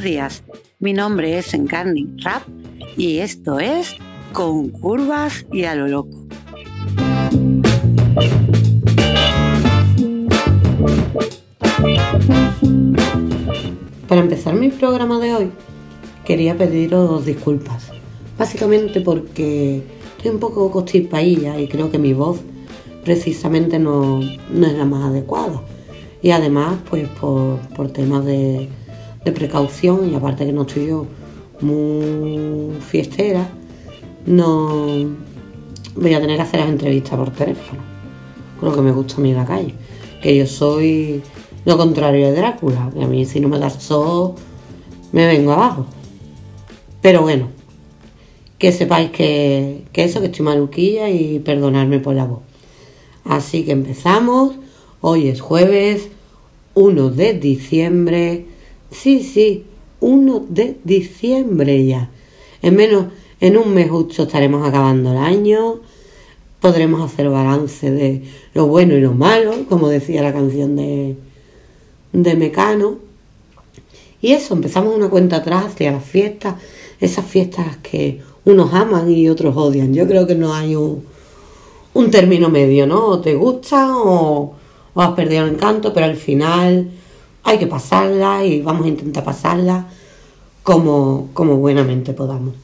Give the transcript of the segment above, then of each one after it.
Buenos días, mi nombre es Encarni Rap y esto es Con Curvas y a lo Loco. Para empezar mi programa de hoy, quería pediros disculpas. Básicamente porque estoy un poco constipadilla y creo que mi voz precisamente no, es la más adecuada. Y además, pues por, temas de, precaución y aparte que no estoy yo muy fiestera, no voy a tener que hacer las entrevistas por teléfono. Lo que me gusta a mí la calle. Que yo soy lo contrario de Drácula. Que a mí si no me sol, me vengo abajo. Pero bueno, que sepáis que, que eso, que estoy maluquilla y perdonarme por la voz. Así que empezamos. Hoy es jueves 1 de diciembre. Sí, sí, 1 de diciembre ya. En menos, en un mes justo estaremos acabando el año. Podremos hacer balance de lo bueno y lo malo, como decía la canción de, de Mecano. Y eso, empezamos una cuenta atrás hacia las fiestas, esas fiestas que unos aman y otros odian. Yo creo que no hay un, un término medio, ¿no? O te gusta o, has perdido el encanto, pero al final hay que pasarla y vamos a intentar pasarla como, como buenamente podamos.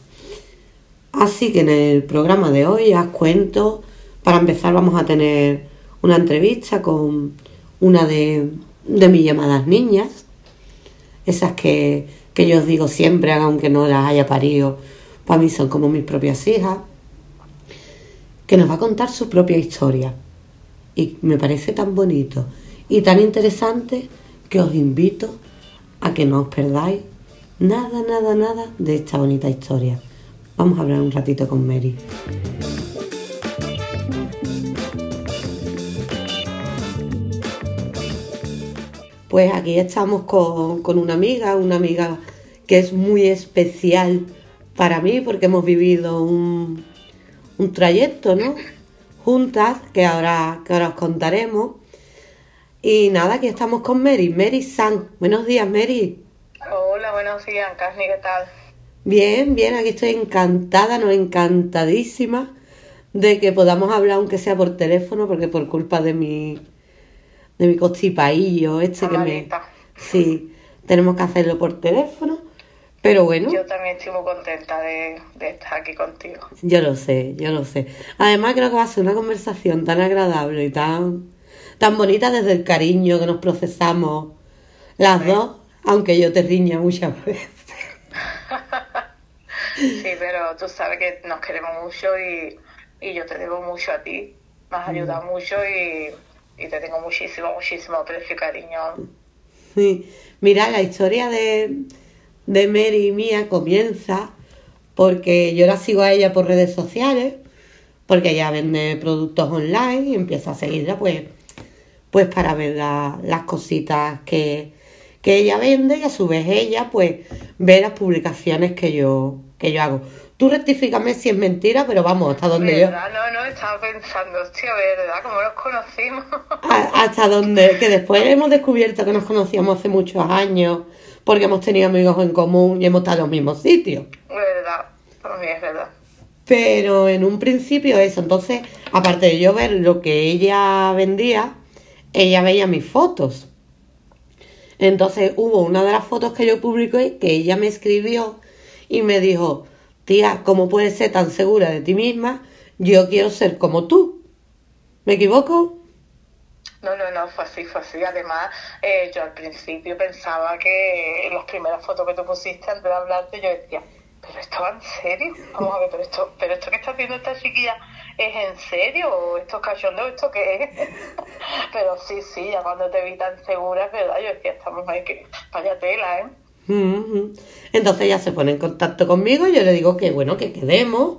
Así que en el programa de hoy os cuento, para empezar vamos a tener una entrevista con una de, de mis llamadas niñas, esas que, que yo os digo siempre, aunque no las haya parido, para mí son como mis propias hijas que nos va a contar su propia historia. Y me parece tan bonito y tan interesante que os invito a que no os perdáis nada, nada, nada de esta bonita historia. Vamos a hablar un ratito con Mary. Pues aquí estamos con, con, una amiga, una amiga que es muy especial para mí porque hemos vivido un, un trayecto, ¿no? Juntas, que ahora, que ahora os contaremos. Y nada, aquí estamos con Mary, Mary San. Buenos días, Mary. Hola, buenos días, Casni, ¿qué tal? Bien, bien, aquí estoy encantada, no encantadísima de que podamos hablar aunque sea por teléfono, porque por culpa de mi de mi constipaillo este que me sí, tenemos que hacerlo por teléfono pero bueno. Yo también estoy muy contenta de, estar aquí contigo. Yo lo sé, yo lo sé. Además creo que va a ser una conversación tan agradable y tan, tan bonita desde el cariño que nos procesamos las dos, aunque yo te riña muchas veces. sí, pero tú sabes que nos queremos mucho y, yo te debo mucho a ti. Me has ayudado mm. mucho y, y te tengo muchísimo, muchísimo aprecio y cariño. Sí. Mira, la historia de de Mary y mía comienza porque yo la sigo a ella por redes sociales, porque ella vende productos online y empieza a seguirla pues, pues para ver las cositas que, que ella vende y a su vez ella pues ve las publicaciones que yo, que yo hago. Tú rectifícame si es mentira, pero vamos, hasta donde yo... No, no, estaba pensando, hostia, ¿verdad? ¿Cómo nos conocimos? hasta donde, que después hemos descubierto que nos conocíamos hace muchos años porque hemos tenido amigos en común y hemos estado en los mismos sitios. Verdad, también es verdad. Pero en un principio eso, entonces, aparte de yo ver lo que ella vendía, ella veía mis fotos. Entonces hubo una de las fotos que yo publiqué que ella me escribió y me dijo, tía, ¿cómo puedes ser tan segura de ti misma? Yo quiero ser como tú. ¿Me equivoco? No, no, no, fue así, fue así. Además, eh, yo al principio pensaba que en las primeras fotos que tú pusiste antes de hablarte, yo decía, pero esto va en serio. Vamos a ver, pero esto, pero esto que está haciendo esta chiquilla es en serio, esto es cachondeo, esto qué es. pero sí, sí, ya cuando te vi tan segura, es verdad, yo decía, estamos ahí que vaya tela, ¿eh? Entonces ella se pone en contacto conmigo y yo le digo que bueno, que quedemos,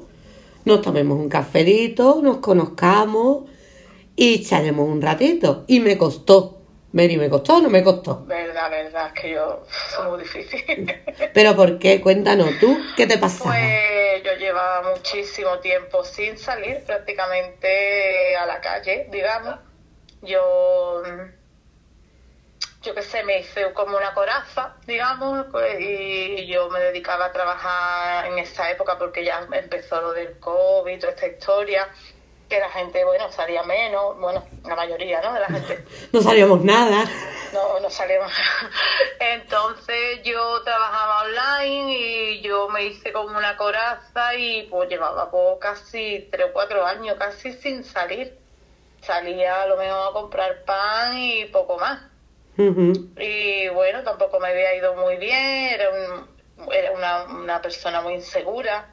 nos tomemos un cafelito, nos conozcamos y echaremos un ratito. Y me costó. Mary, ¿me costó o no me costó? Verdad, verdad, es que yo soy muy difícil. ¿Pero por qué? Cuéntanos tú, ¿qué te pasaba? Pues yo llevaba muchísimo tiempo sin salir prácticamente a la calle, digamos. Yo yo qué sé, me hice como una coraza, digamos, pues, y yo me dedicaba a trabajar en esa época porque ya empezó lo del COVID, toda esta historia, que la gente, bueno, salía menos, bueno, la mayoría, ¿no? De la gente. No salíamos nada. No, no salíamos. Entonces yo trabajaba online y yo me hice como una coraza y pues llevaba pues, casi tres o cuatro años casi sin salir. Salía a lo mejor a comprar pan y poco más. Y bueno, tampoco me había ido muy bien, era, un, era una, una persona muy insegura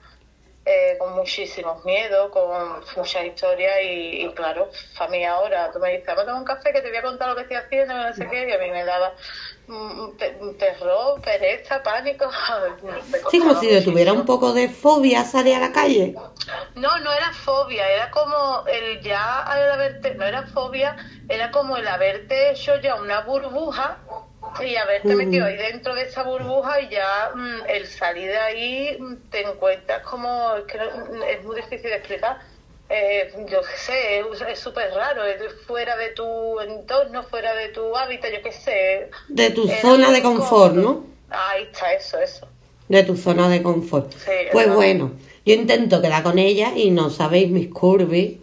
eh, con muchísimos miedos, con muchas historias y, claro, familia ahora, tú me dices, vamos a tomar un café que te voy a contar lo que estoy haciendo, no sé qué, y a mí me daba un, terror, pereza, pánico. sí, como si tuviera un poco de fobia salir a la calle. No, no era fobia, era como el ya al haberte, no era fobia, era como el haberte hecho ya una burbuja y haberte metido ahí dentro de esa burbuja y ya mm, el salir de ahí mm, te encuentras como, es que es muy difícil de explicar. Eh, yo qué sé, es súper raro, es fuera de tu entorno, fuera de tu hábitat, yo qué sé. De tu zona de confort, ¿no? Ahí está, eso, eso. De tu zona de confort. pues bueno, yo intento quedar con ella y no sabéis mis curvy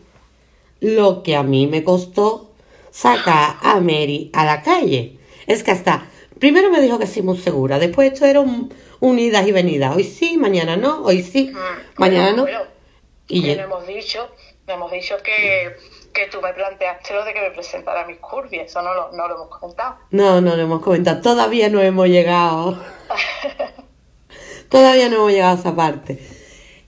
lo que a mí me costó sacar a Mary a la calle. Es que hasta, primero me dijo que sí, muy segura, después esto era un, idas y venidas, hoy sí, mañana no, hoy sí, mm, mañana no. y ya. hemos dicho, hemos dicho que, que tú me planteaste lo de que me presentara mis curvy, eso no lo, no lo hemos comentado. No, no lo hemos comentado, todavía no hemos llegado. todavía no hemos llegado a esa parte.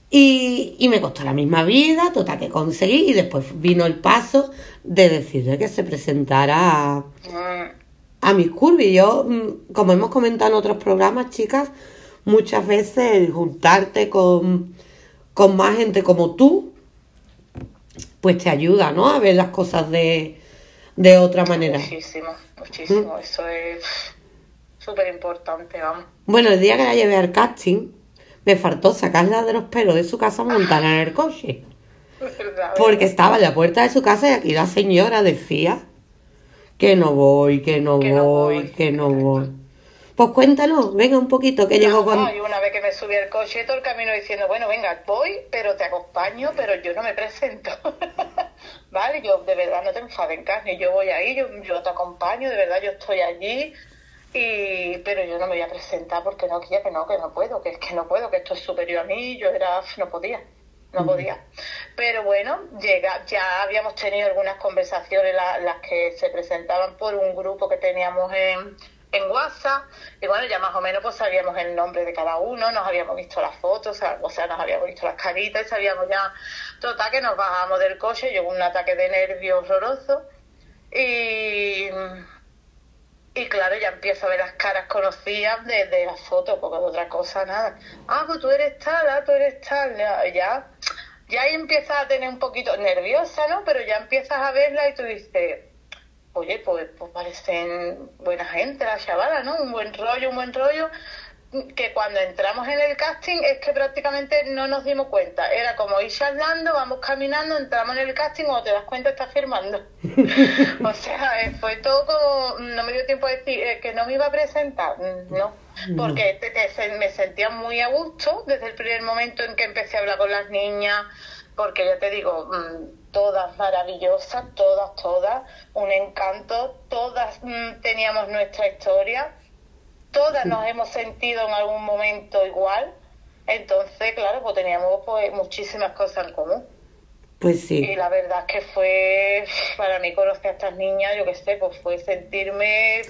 Y, y, me costó la misma vida, total que conseguí, y después vino el paso de decirle que se presentara mm a mis curvy. Yo, mm, como hemos comentado en otros programas, chicas, muchas veces juntarte con, con más gente como tú, pues te ayuda, ¿no? A ver las cosas de, de otra manera. Muchísimo, muchísimo. Eso es súper importante, vamos. Bueno, el día que la llevé al casting, me faltó sacarla de los pelos de su casa montarla en el coche. Porque estaba en la puerta de su casa y aquí la señora decía que no voy, que no voy, que no voy. Pues cuéntanos, venga un poquito, que llegó con... No, una vez que me subí al coche todo el camino diciendo, bueno, venga, voy, pero te acompaño, pero yo no me presento. vale, yo de verdad no te enfades en carne, yo voy ahí, yo, yo te acompaño, de verdad yo estoy allí, y pero yo no me voy a presentar porque no, que no, que no puedo, que es que no puedo, que esto es superior a mí, yo era, no podía no podía. Pero bueno, llega, ya habíamos tenido algunas conversaciones, las que se presentaban por un grupo que teníamos en, en WhatsApp, y bueno, ya más o menos pues sabíamos el nombre de cada uno, nos habíamos visto las fotos, o sea, nos habíamos visto las caritas y sabíamos ya, total, que nos bajamos del coche, llegó un ataque de nervios horroroso, y y claro, ya empiezo a ver las caras conocidas de, de las fotos, porque de otra cosa nada. Ah, pues tú eres tal, ah, tú eres tal. Ya, ya ahí empiezas a tener un poquito nerviosa, ¿no? Pero ya empiezas a verla y tú dices, oye, pues, pues parecen buena gente la chavala, ¿no? Un buen rollo, un buen rollo que cuando entramos en el casting es que prácticamente no nos dimos cuenta. Era como ir charlando, vamos caminando, entramos en el casting, cuando te das cuenta estás firmando. o sea, eh, fue todo como, no me dio tiempo de decir eh, que no me iba a presentar, no, porque me sentía muy a gusto desde el primer momento en que empecé a hablar con las niñas, porque ya te digo, mm, todas maravillosas, todas, todas, un encanto, todas mm, teníamos nuestra historia todas nos hemos sentido en algún momento igual, entonces, claro, pues teníamos pues muchísimas cosas en común. Pues sí. Y la verdad es que fue, para mí conocer a estas niñas, yo qué sé, pues fue sentirme...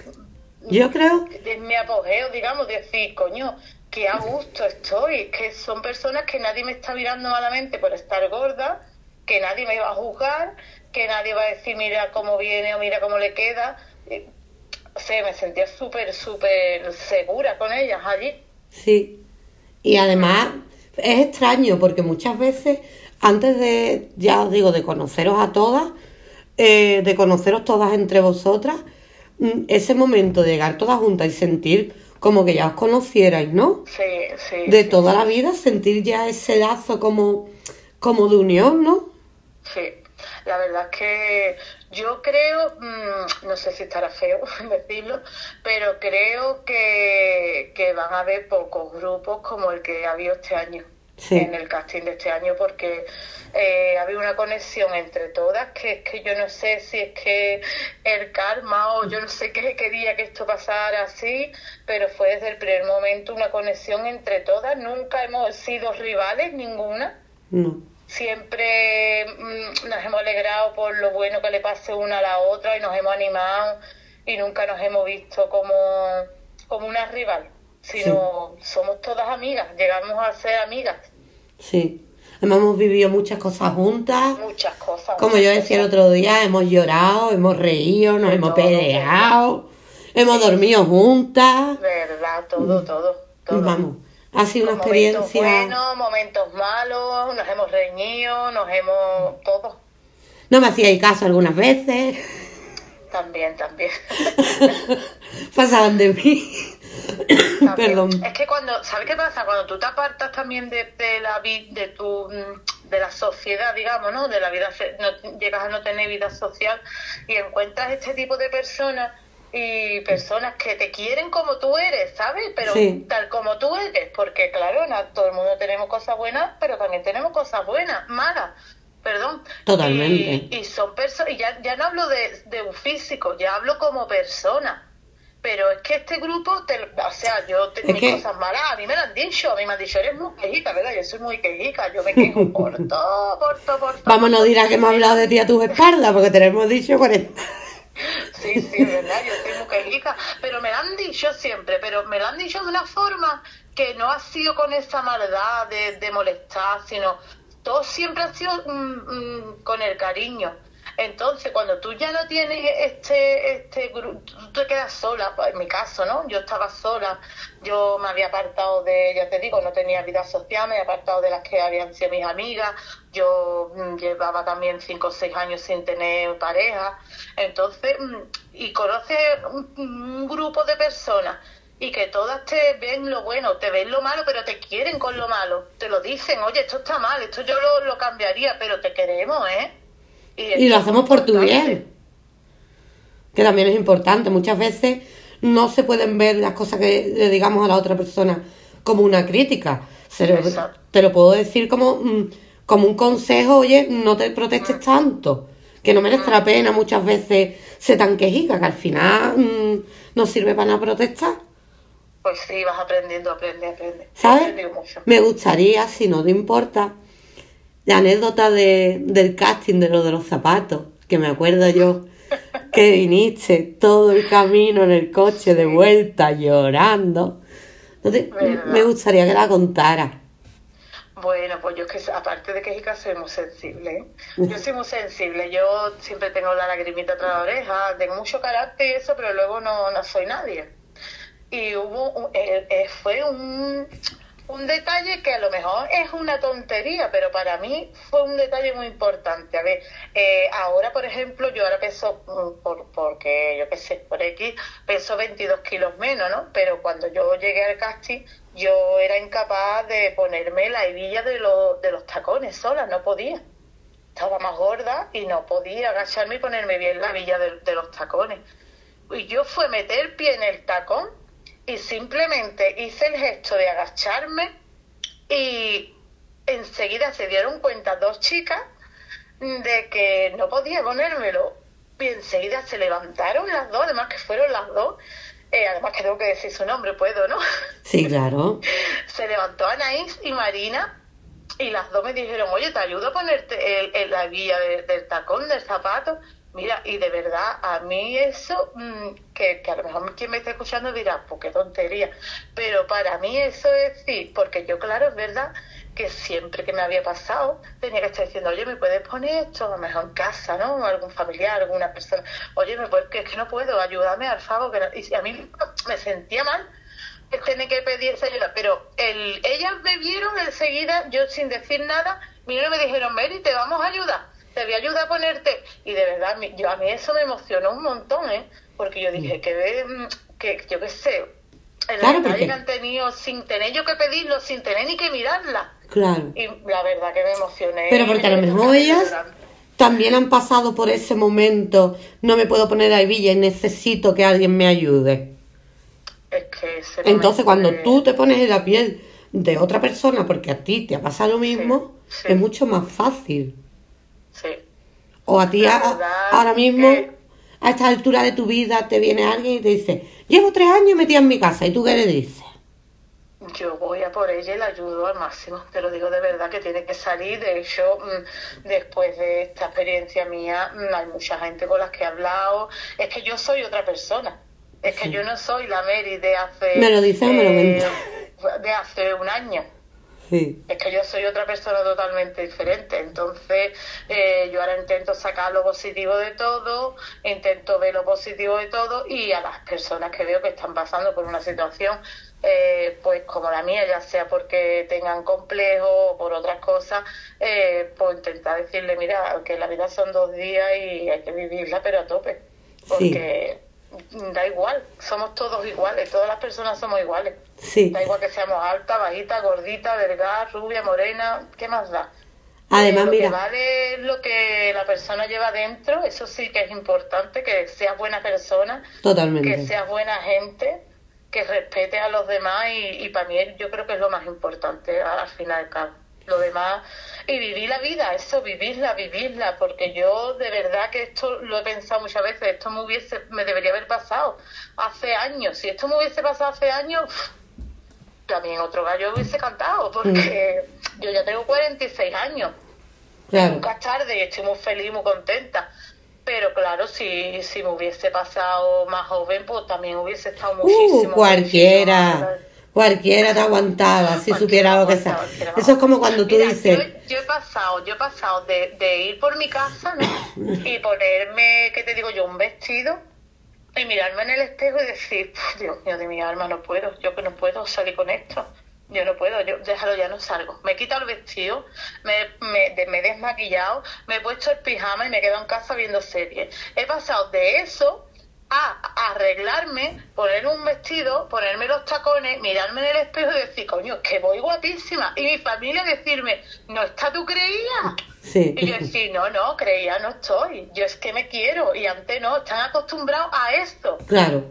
Yo creo... En mi apogeo, digamos, decir, coño, que a gusto estoy, que son personas que nadie me está mirando malamente por estar gorda, que nadie me va a juzgar, que nadie va a decir, mira cómo viene o mira cómo le queda sí, me sentía súper, súper segura con ellas allí. Sí, y además es extraño porque muchas veces, antes de, ya os digo, de conoceros a todas, eh, de conoceros todas entre vosotras, mm, ese momento de llegar todas juntas y sentir como que ya os conocierais, ¿no? Sí, sí. De toda la vida, sentir ya ese lazo como, como de unión, ¿no? Sí. La verdad es que yo creo, mm, no sé si estará feo decirlo, pero creo que, que van a haber pocos grupos como el que ha habido este año. en el casting de este año porque eh, había una conexión entre todas que es que yo no sé si es que el karma o yo no sé qué quería que esto pasara así, pero fue desde el primer momento una conexión entre todas. Nunca hemos sido rivales, ninguna. Siempre mm, nos hemos alegrado por lo bueno que le pase una a la otra y nos hemos animado y nunca nos hemos visto como, como una rival, sino somos todas amigas, llegamos a ser amigas. Sí. Hemos vivido muchas cosas juntas. Muchas cosas. Como yo decía el otro día, hemos llorado, hemos reído, nos hemos peleado, hemos dormido juntas. Verdad, todo, mm. todo, todo. Vamos, ha sido una experiencia. Momentos buenos, momentos malos, nos hemos reñido, nos hemos. todo. No me hacíais caso algunas veces. También, también. Pasaban de mí. Perdón. Es que cuando, ¿sabes qué pasa? Cuando tú te apartas también de, de la de tu de la sociedad, digamos, ¿no? De la vida, no, llegas a no tener vida social y encuentras este tipo de personas y personas que te quieren como tú eres, ¿sabes? Pero tal como tú eres, porque claro, no, todo el mundo tenemos cosas buenas, pero también tenemos cosas buenas, malas, perdón. Totalmente. Y, son personas, y ya, ya no hablo de, de un físico, ya hablo como persona pero es que este grupo, te, o sea, yo tengo cosas malas, a mí me lo han dicho, a mí me han dicho, eres muy quejica, ¿verdad? Yo soy muy quejica, yo me quejo por todo, por todo, por todo. Vamos, no dirás que hemos hablado de ti a tus espaldas, porque te lo hemos dicho con el... Sí, sí, verdad, yo soy muy quejica, pero me lo han dicho siempre, pero me lo han dicho de una forma que no ha sido con esa maldad de, de molestar, sino todo siempre ha sido mm, mm, con el cariño. Entonces, cuando tú ya no tienes este, este grupo, te quedas sola, pues, en mi caso, ¿no? Yo estaba sola, yo me había apartado de, ya te digo, no tenía vida social, me había apartado de las que habían sido mis amigas, yo mm, llevaba también cinco o seis años sin tener pareja, entonces, mm, y conoces un, grupo de personas y que todas te ven lo bueno, te ven lo malo, pero te quieren con lo malo. Te lo dicen, oye, esto está mal, esto yo lo, lo cambiaría, pero te queremos, ¿eh? Y, lo hacemos por tu bien. Que también es importante. Muchas veces no se pueden ver las cosas que le digamos a la otra persona como una crítica. te lo puedo decir como, mm, como un consejo, oye, no te protestes mm. tanto. Que no merece la mm. pena muchas veces ser tan quejica, que al final no sirve para nada protestar. Pues sí, vas aprendiendo, aprende, aprende. ¿Sabes? Me gustaría, si no te importa, la anécdota de, del casting de lo de los zapatos, que me acuerdo yo que viniste todo el camino en el coche de vuelta llorando. Entonces, me gustaría que la contara. Bueno, pues yo es que aparte de que Jica soy muy sensible, ¿eh? yo soy muy sensible, yo siempre tengo la lagrimita tras la oreja, tengo mucho carácter y eso, pero luego no, no soy nadie. Y hubo, eh, eh, fue un, un detalle que a lo mejor es una tontería, pero para mí fue un detalle muy importante. A ver, eh, ahora, por ejemplo, yo ahora peso, mm, por, porque yo qué sé, por X, peso 22 kilos menos, ¿no? Pero cuando yo llegué al casting, yo era incapaz de ponerme la hebilla de, de los tacones sola, no podía. Estaba más gorda y no podía agacharme y ponerme bien la hebilla de, de los tacones. Y yo fue meter pie en el tacón y simplemente hice el gesto de agacharme y enseguida se dieron cuenta dos chicas de que no podía ponérmelo y enseguida se levantaron las dos, además que fueron las dos, eh, además que tengo que decir su nombre, puedo, ¿no? Sí, claro. se levantó Anaís y Marina y las dos me dijeron, oye, te ayudo a ponerte el, la guía del tacón, del zapato. Mira, y de verdad, a mí eso, mm, que, que, a lo mejor quien me está escuchando dirá, pues qué tontería, pero para mí eso es sí, porque yo, claro, es verdad que siempre que me había pasado tenía que estar diciendo, oye, ¿me puedes poner esto? A lo mejor en casa, ¿no? Algún familiar, alguna persona, oye, ¿me puedes? que es que no puedo, ayúdame al favor. Que Y a mí me sentía mal el tener que pedir esa ayuda, pero el, ellas me vieron enseguida, yo sin decir nada, y me dijeron, Mary, te vamos a ayudar te voy a ayudar a ponerte. Y de verdad, yo, a mí eso me emocionó un montón, ¿eh? Porque yo dije, que, mm, que yo qué sé, el claro, que han tenido sin tener yo que pedirlo, sin tener ni que mirarla. Claro. Y la verdad que me emocioné. Pero porque a lo mejor ellas también han pasado por ese momento, no me puedo poner a hebilla y necesito que alguien me ayude. Es que ese Entonces, cuando de- tú te pones en la piel de otra persona porque a ti te ha pasado lo mismo, sí. es mucho más fácil. O a ti ahora mismo, que- a esta altura de tu vida, te viene alguien y te dice, llevo tres años metida en mi casa, ¿y tú qué le dices? Yo voy a por ella y la ayudo al máximo. Te lo digo de verdad que tiene que salir. De hecho, mm, después de esta experiencia mía, mm, hay mucha gente con las que he hablado. Es que yo soy otra persona. Es que yo no soy la Mary de hace. Me lo dices o me lo eh. De hace un año. Sí. Es que yo soy otra persona totalmente diferente. Entonces, eh, yo ahora intento sacar lo positivo de todo, intento ver lo positivo de todo y a las personas que veo que están pasando por una situación, eh, pues como la mía, ya sea porque tengan complejo o por otras cosas, eh, pues intentar decirle, mira, que la vida son dos días y hay que vivirla, pero a tope. Porque da igual, somos todos iguales, todas las personas somos iguales. Sí. Da igual que seamos alta, bajita, gordita, delgada, rubia, morena, ¿qué más da? Además, Eh, lo mira. que vale lo que la persona lleva dentro, eso sí que es importante, que seas buena persona, que Totalmente. seas buena gente, que respetes a los demás y, y para mí yo creo que es lo más importante al al final cabo. Lo demás, y vivir la vida, eso, vivirla, vivirla, porque yo de verdad que esto lo he pensado muchas veces, esto me hubiese, me debería haber pasado hace años, si esto me hubiese pasado hace años, también otro gallo hubiese cantado, porque yo ya tengo 46 años, Claro. nunca es tarde y estoy muy feliz, muy contenta. Pero claro, si, si me hubiese pasado más joven, pues también hubiese estado muchísimo. Uh, cualquiera. muchísimo Cualquiera te aguantaba si Cualquiera supiera lo que sea. Eso es como cuando tú Mira, dices, Yo, yo he pasado, yo he pasado de, de ir por mi casa, ¿no? Y ponerme, ¿qué te digo yo? Un vestido y mirarme en el espejo y decir, "Puf, Dios mío de mi alma, no puedo, yo que no puedo salir con esto. Yo no puedo, yo déjalo, ya no salgo. Me he quitado el vestido, me, me, he desmaquillado, me he puesto el pijama y me quedo en casa viendo series. He pasado de eso a arreglarme, poner un vestido, ponerme los tacones, mirarme en el espejo y decir, coño, es que voy guapísima. Y mi familia decirme, ¿no está tú creías? sí, Y yo decir, no, no, creía no estoy. Yo es que me quiero. Y antes no, están acostumbrados a esto. claro,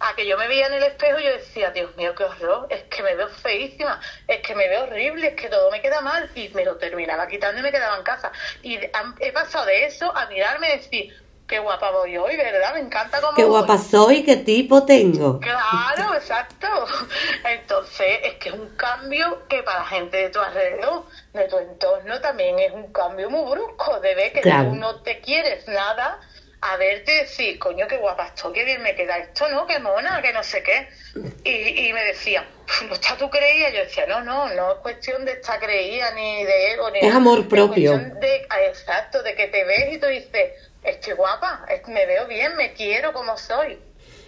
A que yo me veía en el espejo y yo decía, Dios mío, qué horror, es que me veo feísima, es que me veo horrible, es que todo me queda mal. Y me lo terminaba quitando y me quedaba en casa. Y he pasado de eso a mirarme y decir, qué guapa voy hoy, ¿verdad? Me encanta cómo qué voy". guapa soy, qué tipo tengo. Claro, exacto. Entonces, es que es un cambio que para la gente de tu alrededor, de tu entorno, también es un cambio muy brusco. De ver que Claro. tú no te quieres nada, a verte y decir, coño, qué guapa estoy, qué bien me queda esto, ¿no? Qué mona, que no sé qué. Y, y me decía, ¿no está tú creída? Yo decía, no, no, no es cuestión de estar creída ni de ego, ni Es amor propio. cuestión de, exacto, de que te ves y tú dices, estoy guapa, me veo bien, me quiero como soy.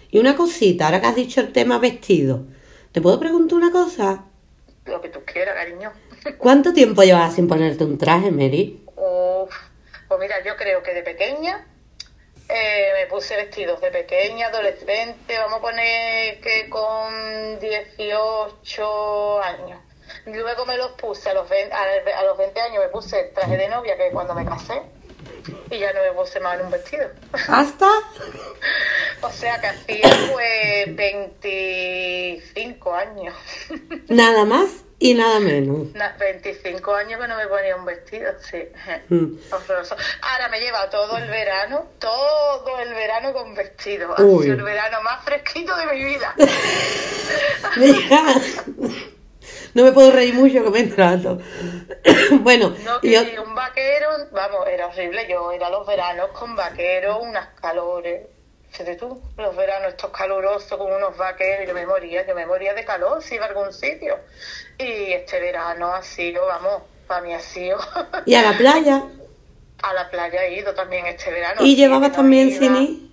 Y una cosita, ahora que has dicho el tema vestido, ¿te puedo preguntar una cosa? Lo que tú quieras, cariño. ¿Cuánto tiempo llevas sin ponerte un traje, Mary? Uf, pues mira, yo creo que de pequeña eh, me puse vestidos de pequeña, adolescente, vamos a poner que con 18 años. Luego me los puse a los 20, a, los 20 años me puse el traje de novia, que cuando me casé, y ya no me más en un vestido. ¿Hasta? o sea que hacía pues 25 años. Nada más y nada menos. Na- 25 años que no me ponía un vestido, sí. Mm. Ahora me lleva todo el verano, todo el verano con vestido. Ha sido el verano más fresquito de mi vida. No me puedo reír mucho que me trato. bueno, No yo- quería un vaquero, vamos, era horrible. Yo era los veranos con vaqueros, unas calores. Fíjate tú, los veranos estos calurosos con unos vaqueros, yo me moría, yo me moría de calor si iba a algún sitio. Y este verano ha sido, vamos, para mí ha sido. y a la playa. a la playa he ido también este verano. Y llevabas no también iba- ir.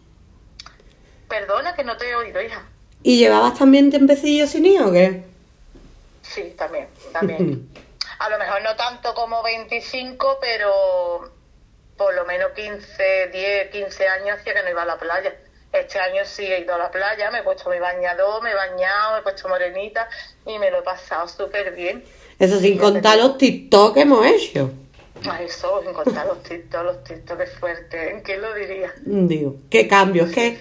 Perdona que no te he oído, hija. ¿Y llevabas también tempecillo sin o qué? Sí, también, también. A lo mejor no tanto como 25, pero por lo menos 15, 10, 15 años hacía que no iba a la playa. Este año sí he ido a la playa, me he puesto mi bañador, me he bañado, me he puesto morenita y me lo he pasado súper bien. Eso sin contar los TikTok que hemos hecho. A eso, encontrar los TikTok, los TikTok, qué fuerte. ¿Quién lo diría? Digo, qué cambio. Es que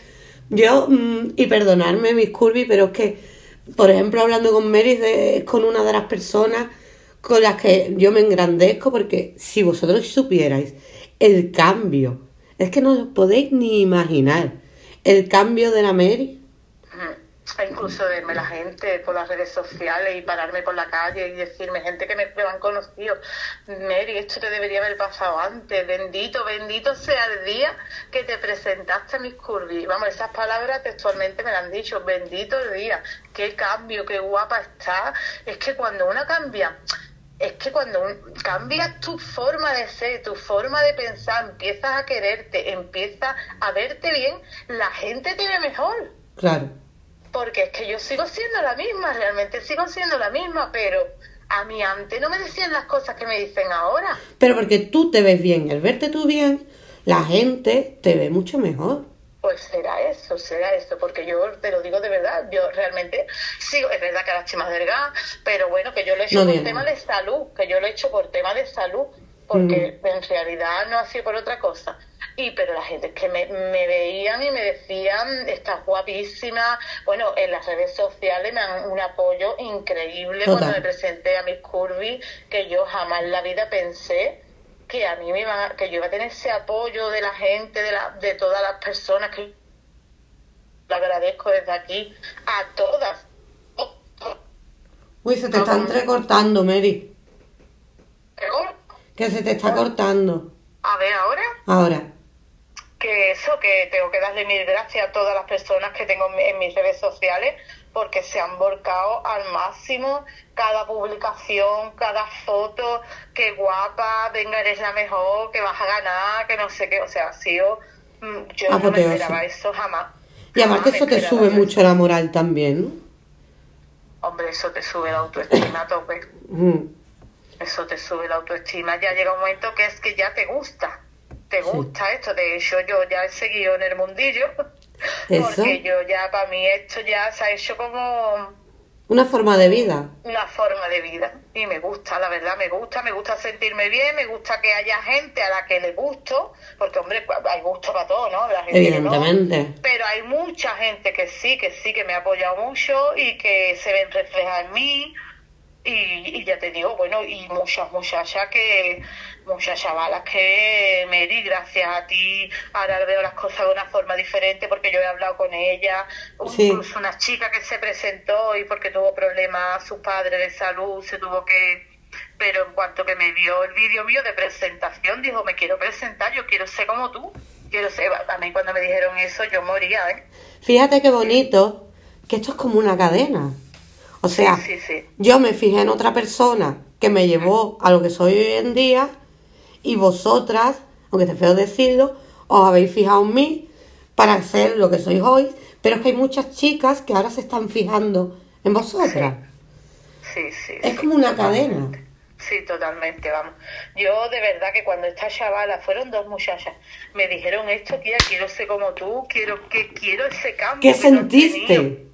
yo, mm, y perdonadme mis curvy, pero es que, por ejemplo, hablando con Mary, de- con una de las personas con las que yo me engrandezco, porque si vosotros supierais el cambio, es que no os podéis ni imaginar el cambio de la Mary. Incluso verme la gente por las redes sociales y pararme por la calle y decirme, gente que me, me han conocido, Mary, esto te debería haber pasado antes, bendito, bendito sea el día que te presentaste a mis curvy. Vamos, esas palabras textualmente me las han dicho, bendito el día, qué cambio, qué guapa está. Es que cuando una cambia, es que cuando un- cambias tu forma de ser, tu forma de pensar, empiezas a quererte, empiezas a verte bien, la gente te ve mejor. Claro. Porque es que yo sigo siendo la misma, realmente sigo siendo la misma, pero a mí antes no me decían las cosas que me dicen ahora. Pero porque tú te ves bien, al verte tú bien, la gente te ve mucho mejor. Pues será eso, será eso, porque yo te lo digo de verdad, yo realmente sigo, es verdad que ahora estoy más delgada, pero bueno, que yo lo he hecho No por tema de salud, que yo lo he hecho por tema de salud, porque en realidad no ha sido por otra cosa. Y pero la gente que me, me veían y me decían, estás guapísima, bueno, en las redes sociales me dan un apoyo increíble Total. cuando me presenté a mis curvy, que yo jamás en la vida pensé que a mí me iba, que yo iba a tener ese apoyo de la gente, de, la, de todas las personas que le agradezco desde aquí a todas. Uy, se te está entrecortando, Mary. Que se te está cortando. A ver ahora, Ahora. Que eso, que tengo que darle mil gracias a todas las personas que tengo en- mis redes sociales porque se han volcado al máximo cada publicación, cada foto, qué guapa, venga, eres la mejor, que vas a ganar, que no sé qué, o sea, ha sido, mm, yo no me esperaba eso jamás. Y aparte eso te sube eso. mucho la moral también, ¿no? Hombre, eso te sube la autoestima a tope. Mm. Eso te sube la autoestima. Ya llega un momento que es que ya te gusta. Te gusta esto. De hecho, yo ya he seguido en el mundillo. Eso. Porque yo ya, para mí, esto ya se ha hecho como Una forma de vida. una forma de vida. Y me gusta, la verdad, me gusta. Me gusta sentirme bien. Me gusta que haya gente a la que le gusto. Porque, hombre, hay gusto para todo, ¿no? La gente que no. Evidentemente. Pero hay mucha gente que sí, que sí, que me ha apoyado mucho y que se ven reflejadas en mí. Y, y ya te digo, bueno, y muchas muchachas que, muchas chavalas que, Mary, gracias a ti, ahora veo las cosas de una forma diferente porque yo he hablado con ella, Sí. incluso una chica que se presentó y porque tuvo problemas su padre de salud, se tuvo que, pero en cuanto que me vio el vídeo mío de presentación, dijo, me quiero presentar, yo quiero ser como tú, quiero ser, a mí cuando me dijeron eso yo moría, ¿eh? Fíjate qué bonito que esto es como una cadena. O sea, Sí, sí. yo me fijé en otra persona que me llevó a lo que soy hoy en día y vosotras, aunque esté feo decirlo, os habéis fijado en mí para ser lo que sois hoy, pero es que hay muchas chicas que ahora se están fijando en vosotras. Sí, sí. Es como una totalmente. cadena. Sí, totalmente, vamos. Yo de verdad que cuando esta chavala, fueron dos muchachas, me dijeron esto, tía, quiero ser como tú, quiero que quiero ese cambio. ¿Qué que no he tenido". sentiste?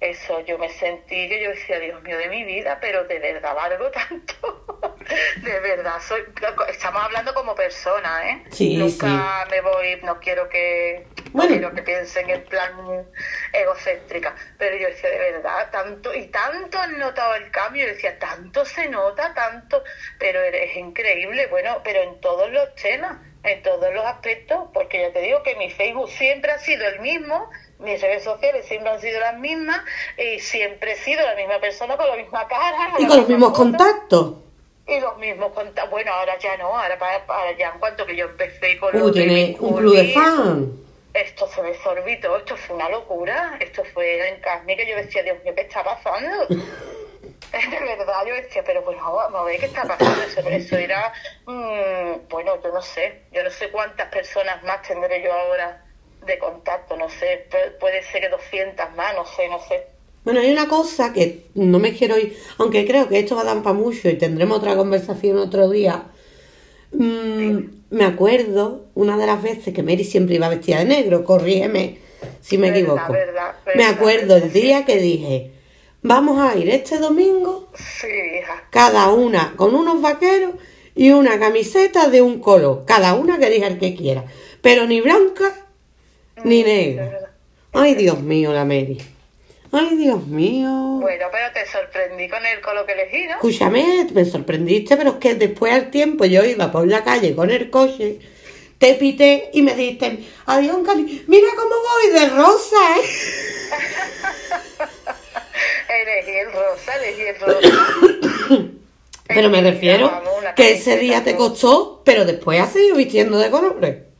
Eso, yo me sentí que yo decía, Dios mío, de mi vida, pero de verdad valgo tanto. de verdad, soy. Estamos hablando como persona, ¿eh? Sí, Nunca me voy, no quiero que. Bueno. No quiero que piensen en plan egocéntrica. Pero yo decía, de verdad, tanto. Y tanto han notado el cambio. Yo decía, tanto se nota, tanto. Pero es increíble, bueno, pero en todos los temas, en todos los aspectos, porque ya te digo que mi Facebook siempre ha sido el mismo mis redes sociales siempre han sido las mismas y siempre he sido la misma persona con la misma cara. Y con los mismos contactos. Y los mismos contactos. Bueno, ahora ya no, ahora, para, para ya en cuanto que yo empecé con Uh, tiene un club de fan. Esto se desorbitó, esto fue una locura, esto fue en carne que yo decía, Dios mío, ¿qué está pasando? de verdad, yo decía, pero bueno, vamos a ver qué está pasando. Eso, eso era, mm, bueno, yo no sé, yo no sé cuántas personas más tendré yo ahora de contacto, no sé, pu- puede ser que 200 más, no sé, no sé. Bueno, hay una cosa que no me quiero ir, aunque creo que esto va a dar para mucho y tendremos otra conversación otro día. Mm, me acuerdo una de las veces que Mary siempre iba vestida de negro, corrígeme si me Verdad, equivoco. verdad, me acuerdo el día que dije, vamos a ir este domingo Sí, hija. cada una con unos vaqueros y una camiseta de un color, cada una que diga el que quiera, pero ni blanca ni negra. Ay, Dios mío, la Mary. Ay, Dios mío. Bueno, pero te sorprendí con el color que elegí, ¿no? Escúchame, me sorprendiste, pero es que después al tiempo yo iba por la calle con el coche, te pité y me dijiste, adiós, Cali, mira cómo voy de rosa, ¿eh? Elegí el rosa, elegí el rosa. Pero me refiero que ese día te costó, pero después has seguido vistiendo de colores.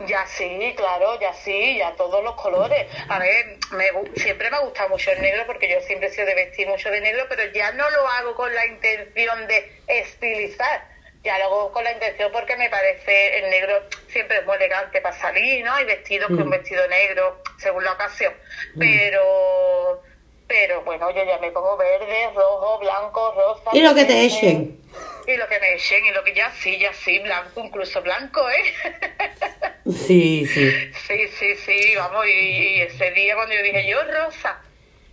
Ya sí, claro, ya sí, ya todos los colores. A ver, me, siempre me ha gustado mucho el negro porque yo siempre he sido de vestir mucho de negro, pero ya no lo hago con la intención de estilizar. Ya lo hago con la intención porque me parece el negro siempre es muy elegante para salir, ¿no? Hay vestidos que un Mm. vestido negro según la ocasión. Pero, pero bueno, yo ya me pongo verde, rojo, blanco, rosa. Y lo que te echen. Y lo que me echen, y lo que ya sí, ya sí, blanco, incluso blanco, ¿eh? Sí, sí. Sí, sí, sí, vamos, y, y ese día cuando yo dije yo rosa,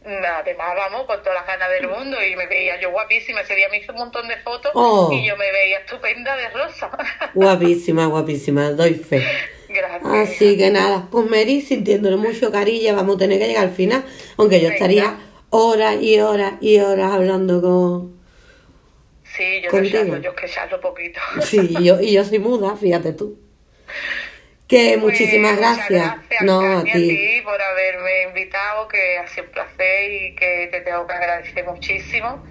mm, además vamos con todas las ganas del mundo y me veía yo guapísima, ese día me hice un montón de fotos Oh. y yo me veía estupenda de rosa. Guapísima, guapísima, doy fe. Gracias. Así que nada, pues Mary, sintiéndole mucho cariño, vamos a tener que llegar al final, aunque yo Venga. estaría horas y horas y horas hablando con... Sí, yo Contigo. lo charlo, yo es que charlo poquito. Sí, y yo, y yo soy muda, fíjate tú. Que Pues, muchísimas muchas gracias. gracias, No, a Cami, ti. por haberme invitado, que ha sido un placer y que te tengo que agradecer muchísimo.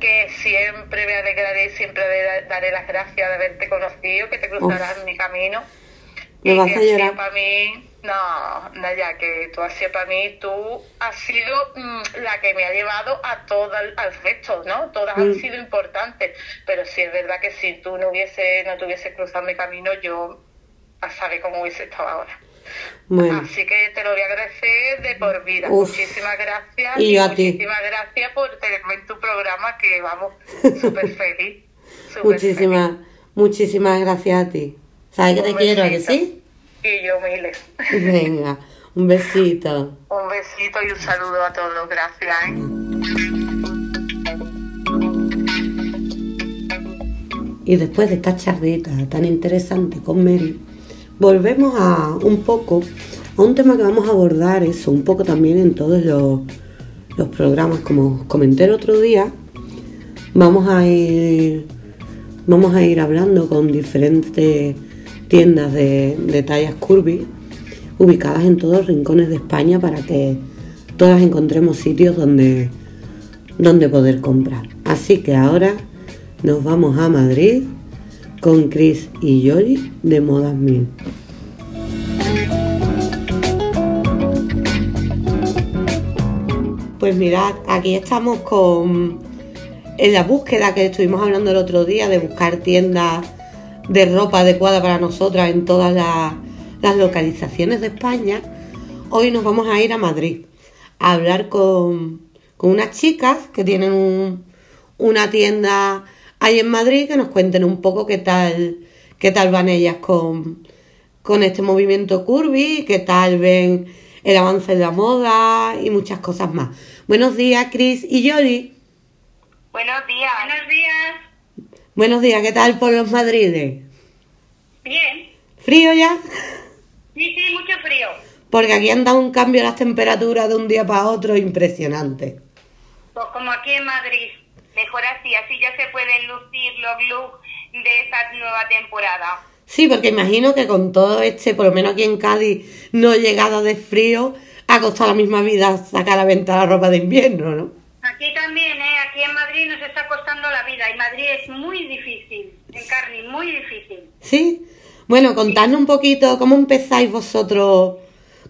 Que siempre me alegraré, siempre daré las gracias de haberte conocido, que te cruzarás en mi camino. Me Y vas que a llorar. para mí, no, Naya, que tú has sido para mí, tú has sido mm, la que me ha llevado a todo el- al resto, ¿no? Todas han Mm. sido importantes, pero sí es verdad que si tú no hubiese, no te hubiese cruzado mi camino, yo a saber cómo hubiese estado ahora. Bueno, Así que te lo voy a agradecer de por vida. Uf. Muchísimas gracias. Y yo a ti. muchísimas gracias por tenerme en tu programa, que vamos, súper feliz. muchísimas, muchísimas gracias a ti. ¿Sabes que te quiero, que sí? Y yo miles. Venga, un besito. Un besito y un saludo a todos. Gracias. ¿eh? Y después de esta charleta tan interesante con Mary, volvemos a un poco a un tema que vamos a abordar, eso, un poco también en todos los, los programas, como os comenté el otro día, vamos a ir vamos a ir hablando con diferentes tiendas de, de tallas curvy ubicadas en todos los rincones de España para que todas encontremos sitios donde, donde poder comprar. Así que ahora nos vamos a Madrid con Chris y Yoli de Modas Mil. Pues mirad, aquí estamos con en la búsqueda que estuvimos hablando el otro día de buscar tiendas de ropa adecuada para nosotras en todas las, las localizaciones de España. Hoy nos vamos a ir a Madrid a hablar con, con unas chicas que tienen un- una tienda ahí en Madrid que nos cuenten un poco qué tal, qué tal van ellas con, con este movimiento curvy, qué tal ven el avance de la moda y muchas cosas más. Buenos días, Cris y Yoli. Buenos días. Buenos días. Buenos días, ¿qué tal por los Madrides? Bien. ¿Frío ya? Sí, sí, mucho frío. Porque aquí han dado un cambio las temperaturas de un día para otro impresionante. Pues como aquí en Madrid. Mejor así, así ya se pueden lucir los looks de esta nueva temporada. Sí, porque imagino que con todo este, por lo menos aquí en Cádiz, no llegada de frío, ha costado la misma vida sacar a la venta la ropa de invierno, ¿no? Aquí también, ¿eh? Aquí en Madrid nos está costando la vida y Madrid es muy difícil. En Carni, muy difícil. ¿Sí? Bueno, contadnos un poquito cómo empezáis vosotros,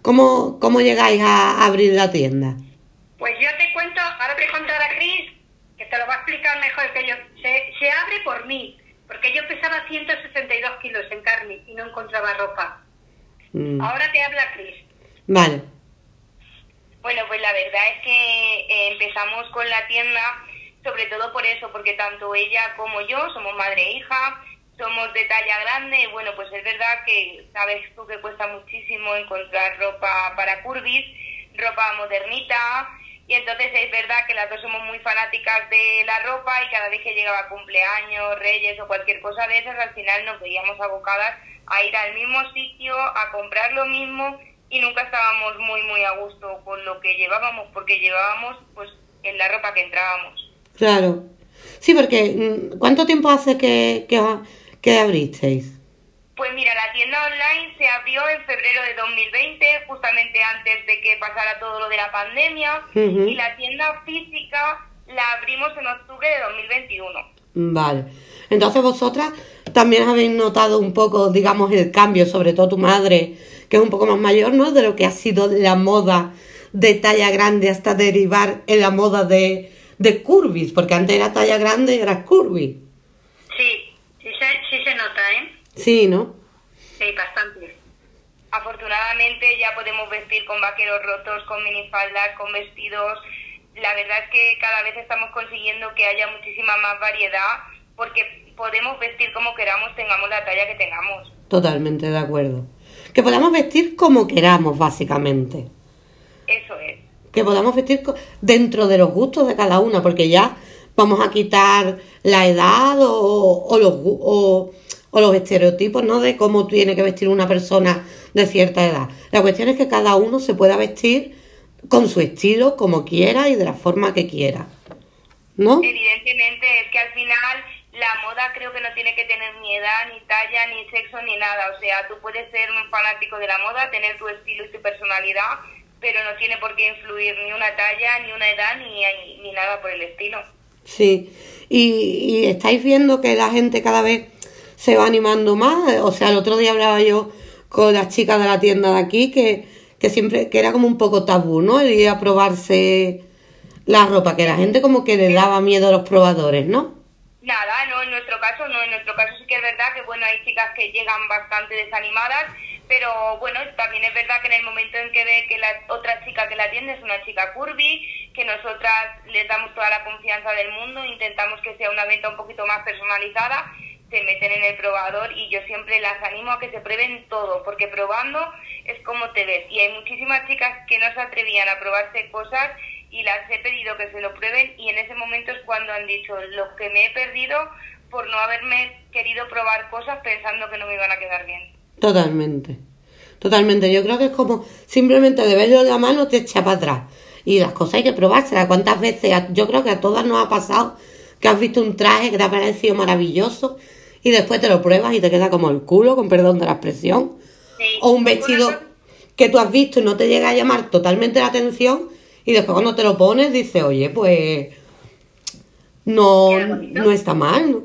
cómo, cómo llegáis a abrir la tienda. Pues yo te cuento, ahora te contar a Cris, que te lo va a explicar mejor que yo. Se, se abre por mí, porque yo pesaba 162 kilos en carne y no encontraba ropa. Mm, Ahora te habla Cris. Vale. Bueno, pues la verdad es que eh, empezamos con la tienda, sobre todo por eso, porque tanto ella como yo somos madre e hija, somos de talla grande, y bueno, pues es verdad que sabes tú que cuesta muchísimo encontrar ropa para curvis, ropa modernita, Y entonces es verdad que las dos somos muy fanáticas de la ropa y cada vez que llegaba cumpleaños, reyes o cualquier cosa de esas, al final nos veíamos abocadas a ir al mismo sitio, a comprar lo mismo y nunca estábamos muy, muy a gusto con lo que llevábamos porque llevábamos pues en la ropa que entrábamos. Claro. Sí, porque mm, ¿cuánto tiempo hace que, que, que abristeis? Pues mira, la tienda online se abrió en febrero de 2020, justamente antes de que pasara todo lo de la pandemia, y la tienda física la abrimos en octubre de 2021. Vale. Entonces vosotras también habéis notado un poco, digamos, el cambio, sobre todo tu madre, que es un poco más mayor, ¿no? De lo que ha sido la moda de talla grande hasta derivar en la moda de, de curvis, porque antes era talla grande y era curvy. Sí, sí sí se nota, ¿eh? Sí, ¿no? Sí, bastante. Afortunadamente ya podemos vestir con vaqueros rotos, con minifaldas, con vestidos. La verdad es que cada vez estamos consiguiendo que haya muchísima más variedad porque podemos vestir como queramos, tengamos la talla que tengamos. Totalmente de acuerdo. Que podamos vestir como queramos, básicamente. Eso es. Que podamos vestir dentro de los gustos de cada una, porque ya vamos a quitar la edad o, o los o o los estereotipos, ¿no? De cómo tiene que vestir una persona de cierta edad. La cuestión es que cada uno se pueda vestir con su estilo, como quiera y de la forma que quiera. ¿No? Evidentemente, es que al final la moda creo que no tiene que tener ni edad, ni talla, ni sexo, ni nada. O sea, tú puedes ser un fanático de la moda, tener tu estilo y tu personalidad, pero no tiene por qué influir ni una talla, ni una edad, ni, ni nada por el estilo. Sí, y, y estáis viendo que la gente cada vez se va animando más. O sea, el otro día hablaba yo con las chicas de la tienda de aquí que, que siempre, que era como un poco tabú, ¿no? El ir a probarse la ropa, que la gente como que le daba miedo a los probadores, ¿no? Nada, no, en nuestro caso no, en nuestro caso sí que es verdad que bueno, hay chicas que llegan bastante desanimadas, pero bueno, también es verdad que en el momento en que ve que la otra chica que la atiende es una chica curvy, que nosotras les damos toda la confianza del mundo, intentamos que sea una venta un poquito más personalizada se meten en el probador y yo siempre las animo a que se prueben todo, porque probando es como te ves. Y hay muchísimas chicas que no se atrevían a probarse cosas y las he pedido que se lo prueben y en ese momento es cuando han dicho lo que me he perdido por no haberme querido probar cosas pensando que no me iban a quedar bien. Totalmente, totalmente. Yo creo que es como simplemente de verlo en la mano te echa para atrás. Y las cosas hay que probárselas. ¿Cuántas veces? Yo creo que a todas nos ha pasado que has visto un traje que te ha parecido maravilloso y después te lo pruebas y te queda como el culo, con perdón de la expresión. O un vestido que tú has visto y no te llega a llamar totalmente la atención y después cuando te lo pones dices, oye, pues no, no está mal. ¿no?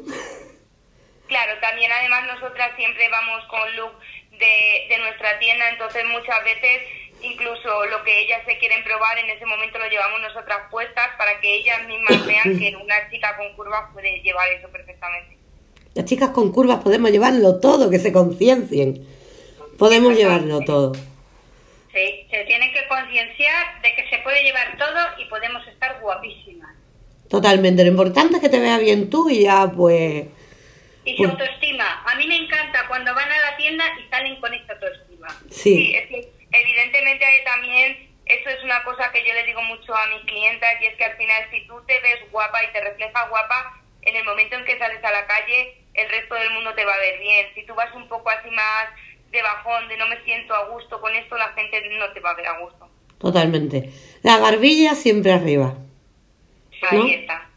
Claro, también además nosotras siempre vamos con look de, de nuestra tienda, entonces muchas veces incluso lo que ellas se quieren probar en ese momento lo llevamos nosotras puestas para que ellas mismas vean que una chica con curvas puede llevar eso perfectamente. Las chicas con curvas podemos llevarlo todo, que se conciencien. Podemos llevarlo todo. Sí, se tienen que concienciar de que se puede llevar todo y podemos estar guapísimas. Totalmente, lo importante es que te veas bien tú y ya pues... Y su pues autoestima. A mí me encanta cuando van a la tienda y salen con esta autoestima. Sí. sí es que evidentemente también eso es una cosa que yo le digo mucho a mis clientas y es que al final si tú te ves guapa y te reflejas guapa, en el momento en que sales a la calle, el resto del mundo te va a ver bien. Si tú vas un poco así más de bajón, de no me siento a gusto con esto, la gente no te va a ver a gusto. Totalmente. La barbilla siempre arriba. Ahí está.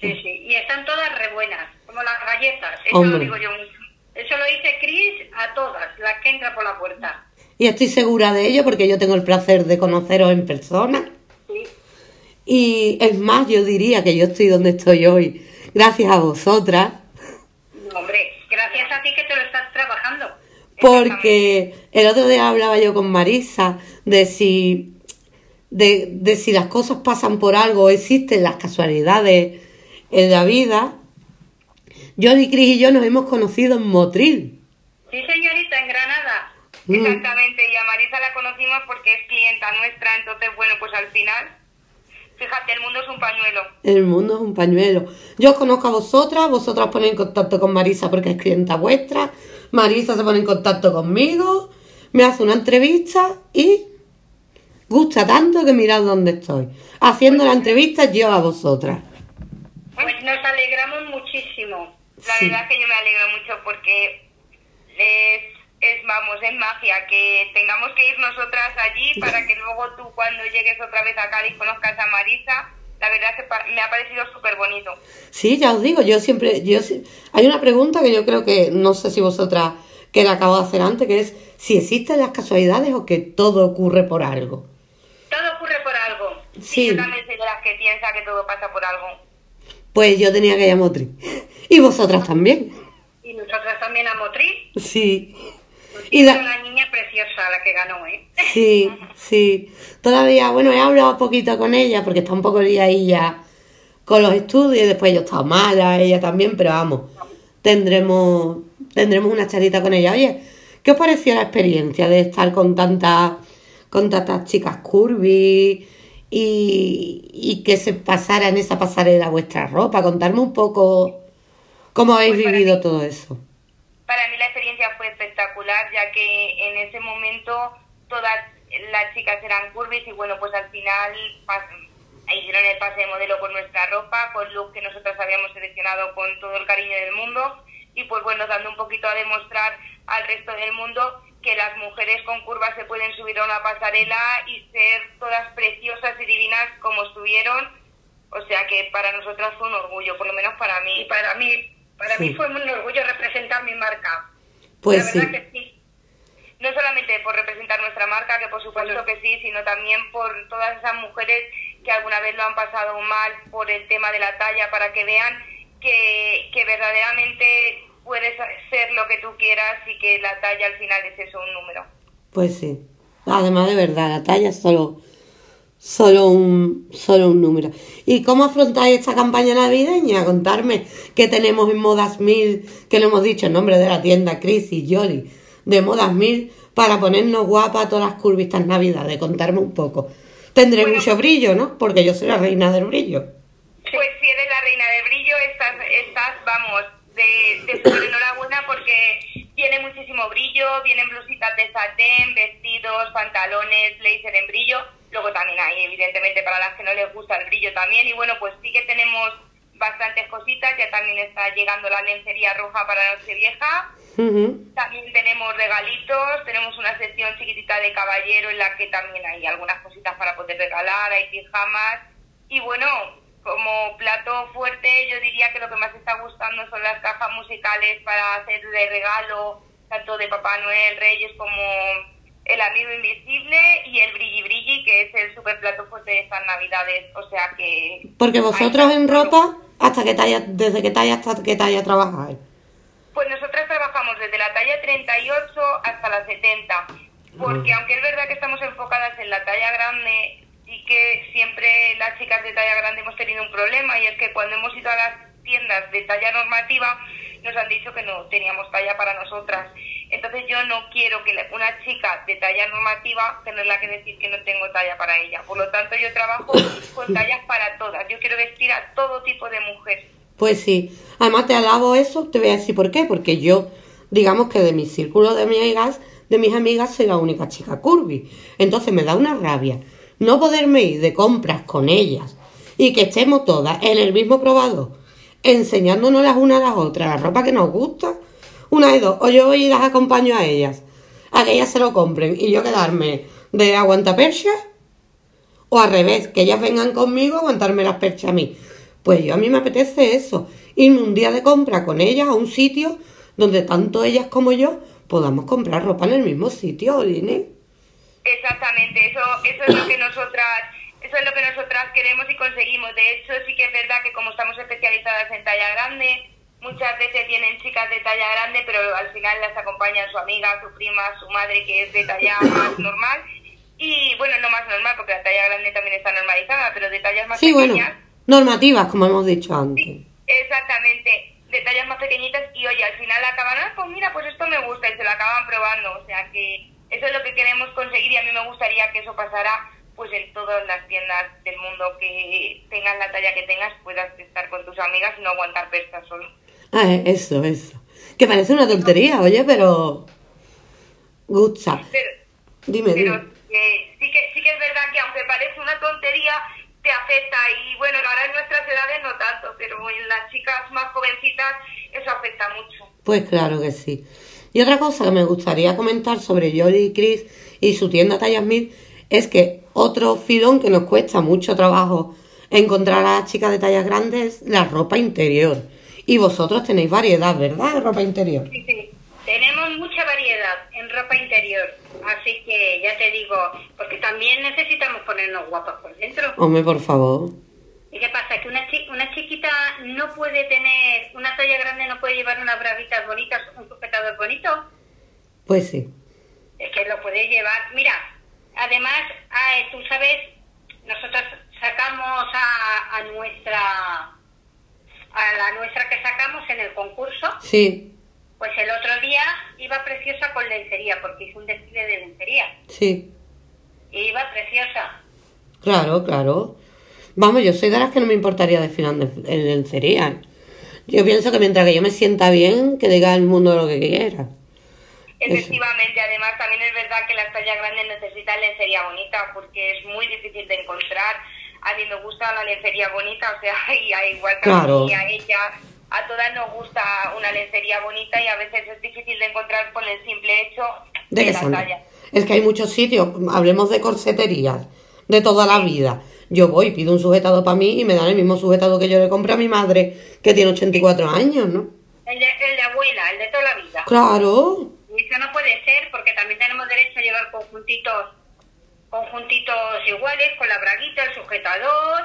Sí, sí. Y están todas re buenas, como las galletas. Eso lo digo yo mucho. Eso lo dice Chris a todas, las que entran por la puerta. Y estoy segura de ello porque yo tengo el placer de conoceros en persona. Sí. Y es más, yo diría que yo estoy donde estoy hoy gracias a vosotras. hombre, gracias a ti que te lo estás trabajando. Porque el otro día hablaba yo con Marisa de si, de, de si las cosas pasan por algo, existen las casualidades en la vida. Johnny Cris y yo nos hemos conocido en Motril. Sí, señorita, en Granada. Mm. Exactamente, y a Marisa la conocimos porque es clienta nuestra, entonces, bueno, pues al final Fíjate, el mundo es un pañuelo. El mundo es un pañuelo. Yo os conozco a vosotras, vosotras ponéis en contacto con Marisa porque es clienta vuestra, Marisa se pone en contacto conmigo, me hace una entrevista y gusta tanto que mirad dónde estoy. Haciendo la entrevista yo a vosotras. Pues nos alegramos muchísimo. La verdad es que yo me alegro mucho porque es, es, vamos, es magia que tengamos que ir nosotras allí para que luego tú cuando llegues otra vez a Cádiz conozcas a Marisa. La verdad es que me ha parecido súper bonito. Sí, ya os digo, yo siempre, yo hay una pregunta que yo creo que no sé si vosotras que la acabo de hacer antes, que es si existen las casualidades o que todo ocurre por algo. Todo ocurre por algo. Sí. Yo también soy de las que piensa que todo pasa por algo. Pues yo tenía que ir a Motriz. Y vosotras también. Y nosotras también a Motriz. Sí. Y la... una niña preciosa la que ganó, ¿eh? Sí, sí. Todavía, bueno, he hablado un poquito con ella porque está un poco día ahí ya con los estudios y después yo estaba mala, ella también, pero vamos, tendremos tendremos una charita con ella. Oye, ¿qué os pareció la experiencia de estar con tantas con tantas chicas curvy y, y que se pasara en esa pasarela vuestra ropa? Contarme un poco cómo habéis pues vivido todo eso. Para mí la experiencia fue espectacular, ya que en ese momento todas las chicas eran curvis y bueno, pues al final hicieron el pase de modelo con nuestra ropa, con look que nosotros habíamos seleccionado con todo el cariño del mundo y pues bueno, dando un poquito a demostrar al resto del mundo que las mujeres con curvas se pueden subir a una pasarela y ser todas preciosas y divinas como estuvieron. O sea que para nosotras fue un orgullo, por lo menos para mí. Y para mí, para mí fue un orgullo representar mi marca. Pues sí. No solamente por representar nuestra marca, que por supuesto que sí, sino también por todas esas mujeres que alguna vez lo han pasado mal por el tema de la talla, para que vean que, que verdaderamente puedes ser lo que tú quieras y que la talla al final es eso, un número. Pues sí. Además de verdad, la talla es solo, solo, un, solo un número. ¿Y cómo afrontáis esta campaña navideña? Contarme qué tenemos en Modas Mil, que lo hemos dicho en nombre de la tienda Chris y Jolly, de Modas Mil, para ponernos guapas a todas las curvistas navidades. Contarme un poco. Tendré mucho brillo, ¿no? Porque yo soy la reina del brillo. Pues si eres la reina del brillo, estás, estás vamos, de, de super enhorabuena porque tiene muchísimo brillo, vienen blusitas de satén, vestidos, pantalones, blazer en brillo. Luego también hay, evidentemente, para las que no les gusta el brillo también. Y bueno, pues sí que tenemos bastantes cositas. Ya también está llegando la lencería roja para Nochevieja. vieja También tenemos regalitos, tenemos una sección chiquitita de caballero en la que también hay algunas cositas para poder regalar, hay pijamas. Y bueno, como plato fuerte yo diría que lo que más está gustando son las cajas musicales para hacer de regalo, tanto de Papá Noel, Reyes como el amigo invisible y el brilli brilli que es el super plato fuerte de estas navidades, o sea que... Porque vosotros en ropa, hasta que talla, desde qué talla hasta qué talla trabajáis. Pues nosotras trabajamos desde la talla 38 hasta la 70, porque aunque es verdad que estamos enfocadas en la talla grande, y que siempre las chicas de talla grande hemos tenido un problema y es que cuando hemos ido a las tiendas de talla normativa nos han dicho que no teníamos talla para nosotras. Entonces yo no quiero que una chica de talla normativa tenerla que decir que no tengo talla para ella. Por lo tanto yo trabajo con tallas para todas. Yo quiero vestir a todo tipo de mujer. Pues sí. Además te alabo eso, te voy a decir por qué. Porque yo, digamos que de mi círculo de amigas, de mis amigas soy la única chica curvy. Entonces me da una rabia no poderme ir de compras con ellas y que estemos todas en el mismo probador, enseñándonos las unas a las otras la ropa que nos gusta, una de dos, o yo voy y las acompaño a ellas, a que ellas se lo compren y yo quedarme de aguantapercha, o al revés, que ellas vengan conmigo a aguantarme las perchas a mí. Pues yo a mí me apetece eso, irme un día de compra con ellas a un sitio donde tanto ellas como yo podamos comprar ropa en el mismo sitio, Oline. Exactamente, eso, eso es lo que nosotras, eso es lo que nosotras queremos y conseguimos. De hecho, sí que es verdad que como estamos especializadas en talla grande, muchas veces vienen chicas de talla grande, pero al final las acompañan su amiga, su prima, su madre, que es de talla más normal. Y bueno, no más normal, porque la talla grande también está normalizada, pero de tallas más sí, pequeñas. Bueno, normativas, como hemos dicho antes. Sí, exactamente, de tallas más pequeñitas. Y oye, al final acaban, ah, pues mira, pues esto me gusta, y se lo acaban probando. O sea que eso es lo que queremos conseguir y a mí me gustaría que eso pasara pues en todas las tiendas del mundo que tengas la talla que tengas puedas estar con tus amigas y no aguantar pestas solo. Ah, eso, eso. Que parece una tontería, oye, pero gusta. dime, pero dime. sí que, sí que es verdad que aunque parece una tontería, te afecta y bueno, ahora en nuestras edades no tanto, pero en las chicas más jovencitas eso afecta mucho. Pues claro que sí. Y otra cosa que me gustaría comentar sobre Yoli y Chris y su tienda Tallas Mil es que otro filón que nos cuesta mucho trabajo encontrar a las chicas de tallas grandes es la ropa interior. Y vosotros tenéis variedad, ¿verdad? De ropa interior. Sí, sí. Tenemos mucha variedad en ropa interior. Así que ya te digo, porque también necesitamos ponernos guapas por dentro. Hombre, por favor. ¿Y qué pasa? ¿Que una, una chiquita no puede tener, una talla grande no puede llevar unas braguitas bonitas, un sujetador bonito? Pues sí. Es que lo puede llevar. Mira, además, tú sabes, nosotros sacamos a, a nuestra, a la nuestra que sacamos en el concurso. Sí. Pues el otro día iba preciosa con lencería, porque hizo un desfile de lencería. Sí. Y iba preciosa. Claro, claro. Vamos, yo soy de las que no me importaría desfilar en lencería. Yo pienso que mientras que yo me sienta bien, que diga el mundo lo que quiera. Efectivamente, además también es verdad que las tallas grandes necesitan lencería bonita porque es muy difícil de encontrar. A mí me gusta la lencería bonita, o sea, y a igual que a mí, a ella, a todas nos gusta una lencería bonita y a veces es difícil de encontrar por el simple hecho de, la talla. Es que hay muchos sitios, hablemos de corseterías, de toda la vida. Yo voy, pido un sujetado para mí y me dan el mismo sujetado que yo le compré a mi madre, que tiene 84 años, ¿no? El de, el de abuela, el de toda la vida. Claro. Y eso no puede ser porque también tenemos derecho a llevar conjuntitos conjuntitos iguales con la braguita, el sujetador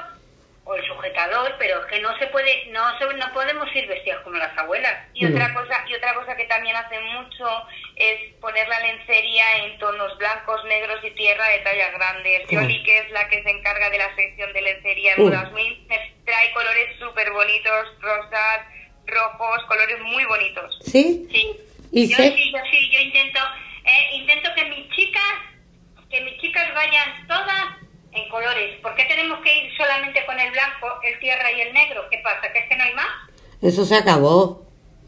o el sujetador, pero es que no se puede, no no podemos ir vestidas como las abuelas. Y otra cosa, y otra cosa que también hacen mucho es poner la lencería en tonos blancos, negros y tierra de tallas grandes. Yoli, que es la que se encarga de la sección de lencería en uh. 2000, trae colores súper bonitos, rosas, rojos, colores muy bonitos. ¿Sí? Sí. ¿Y yo sí, yo sí, yo intento, eh, intento que mis chicas que mis chicas vayan todas en colores. ¿Por qué tenemos que ir solamente con el blanco, el tierra y el negro? ¿Qué pasa? ¿Que es que no hay más? Eso se acabó.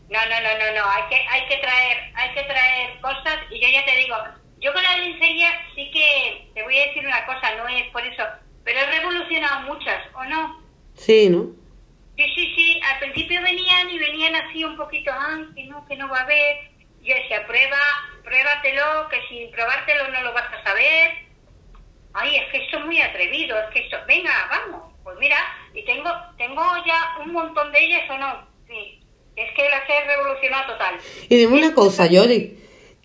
No, no, no, no, no. Hay que, hay que traer, hay que traer cosas y yo ya te digo, yo con la lencería sí que te voy a decir una cosa, no es por eso, pero he revolucionado muchas, ¿o no? Sí, ¿no? Sí, sí, sí. Al principio venían y venían así un poquito, ay, que no, que no va a haber. Yo decía, prueba, pruébatelo, que sin probártelo no lo vas a saber. Ay, es que esto es muy atrevido, es que esto, venga, vamos. Pues mira, y tengo, tengo ya un montón de ellas o no. Sí, es que las he revolucionado total. Y dime una cosa, Yoli.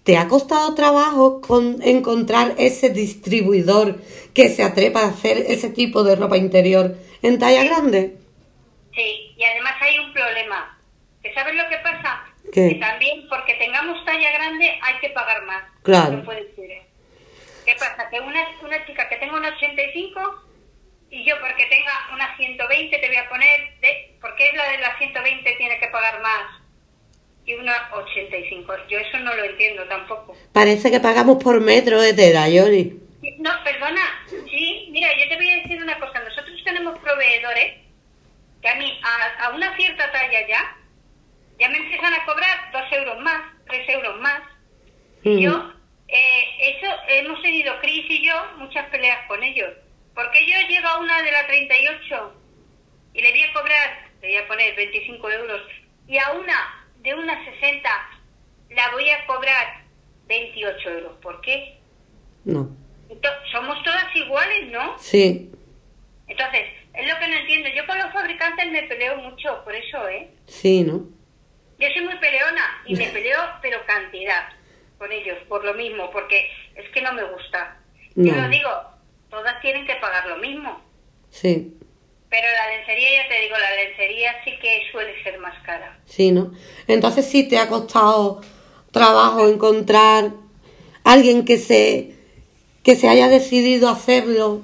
¿Te ha costado trabajo con encontrar ese distribuidor que se atreva a hacer ese tipo de ropa interior en talla grande? Sí, y además hay un problema. ¿Que sabes lo que pasa? Que también porque tengamos talla grande hay que pagar más. Claro. ¿Qué pasa? Que una, una chica que tenga un 85 y yo porque tenga una 120 te voy a poner, de, porque es la de la 120 tiene que pagar más y una 85. Yo eso no lo entiendo tampoco. Parece que pagamos por metro de tela, Yoli. No, perdona. Sí, mira, yo te voy a decir una cosa. Nosotros tenemos proveedores que a mí, a, a una cierta talla ya, ya me empiezan a cobrar dos euros más, tres euros más. Y yo, eh, eso hemos tenido Cris y yo muchas peleas con ellos. Porque yo llego a una de la 38 y le voy a cobrar, le voy a poner 25 euros, y a una de una 60 la voy a cobrar 28 euros. ¿Por qué? No. somos todas iguales, ¿no? Sí. Entonces, es lo que no entiendo. Yo con los fabricantes me peleo mucho por eso, ¿eh? Sí, ¿no? Yo soy muy peleona y me peleo, pero cantidad con ellos, por lo mismo, porque es que no me gusta. Yo lo digo, todas tienen que pagar lo mismo. Sí. Pero la lencería, ya te digo, la lencería sí que suele ser más cara. Sí, ¿no? Entonces sí te ha costado trabajo encontrar alguien que se que se haya decidido hacerlo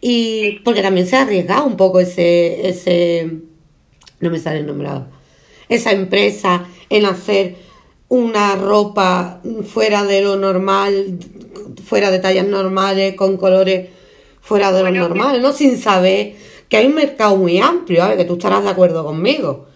y porque también se ha arriesgado un poco ese ese no me sale el nombrado esa empresa en hacer una ropa fuera de lo normal, fuera de tallas normales, con colores fuera de lo normal, ¿no? Sin saber que hay un mercado muy amplio, ver, que tú estarás de acuerdo conmigo.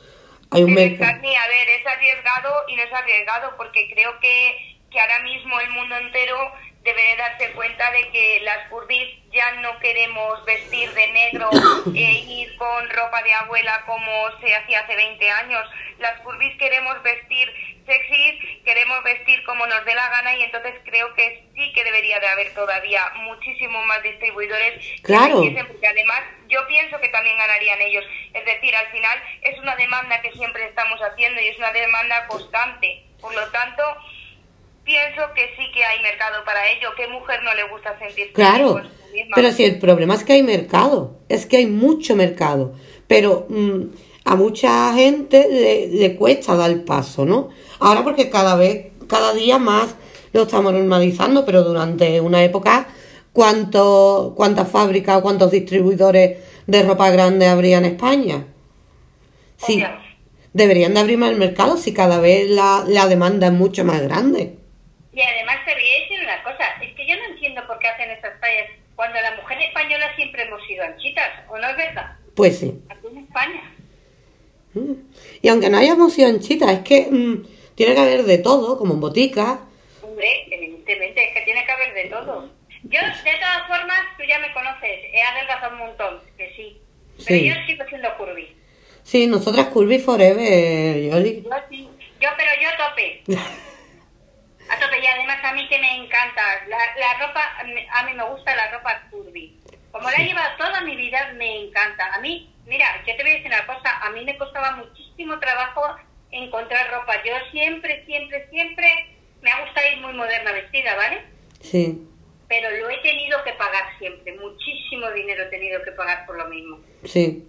Hay un mercado. A ver, es arriesgado y no es arriesgado porque creo que, que ahora mismo el mundo entero debe de darse cuenta de que las curvis ya no queremos vestir de negro e ir con ropa de abuela como se hacía hace 20 años. Las curvis queremos vestir sexy, queremos vestir como nos dé la gana y entonces creo que sí que debería de haber todavía muchísimos más distribuidores. Claro. porque además yo pienso que también ganarían ellos. Es decir, al final es una demanda que siempre estamos haciendo y es una demanda constante. Por lo tanto, pienso que sí que hay mercado para ello. ¿Qué mujer no le gusta sentirse Claro, pero si el problema es que hay mercado, es que hay mucho mercado, pero mm, a mucha gente le, cuesta dar el paso, ¿no? Ahora porque cada vez, cada día más lo estamos normalizando, pero durante una época, ¿cuánto, ¿cuántas fábricas o cuántos distribuidores de ropa grande habría en España? Sí, deberían de abrir más el mercado si cada vez la, la demanda es mucho más grande. Y además te voy a decir una cosa, es que yo no entiendo por qué hacen estas tallas cuando la mujer española siempre hemos sido anchitas, ¿o no es verdad? Pues sí. Aquí en España. Mm. Y aunque no hayamos sido anchitas, es que mm, tiene que haber de todo, como en botica. Hombre, evidentemente, es que tiene que haber de todo. Yo, de todas formas, tú ya me conoces, he adelgazado un montón, que sí. Pero yo sigo siendo curvy. Sí, nosotras curvy forever, Yoli. Yo sí, yo, pero yo tope. A tope, y además a mí que me encanta, la, la ropa, a mí me gusta la ropa curvy. Como la he llevado toda mi vida, me encanta. A mí, mira, yo te voy a decir una cosa, a mí me costaba muchísimo trabajo encontrar ropa. Yo siempre, siempre, siempre me ha gustado ir muy moderna vestida, ¿vale? Sí. Pero lo he tenido que pagar siempre, muchísimo dinero he tenido que pagar por lo mismo. Sí.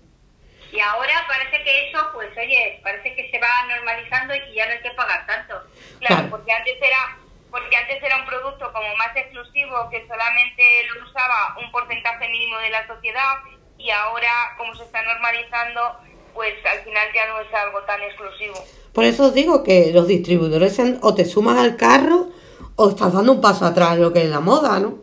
Y ahora parece que eso, pues oye, parece que se va normalizando y ya no hay que pagar tanto. Claro, porque antes era porque antes era un producto como más exclusivo que solamente lo usaba un porcentaje mínimo de la sociedad y ahora como se está normalizando, pues al final ya no es algo tan exclusivo. Por eso os digo que los distribuidores o te suman al carro o estás dando un paso atrás lo que es la moda, ¿no?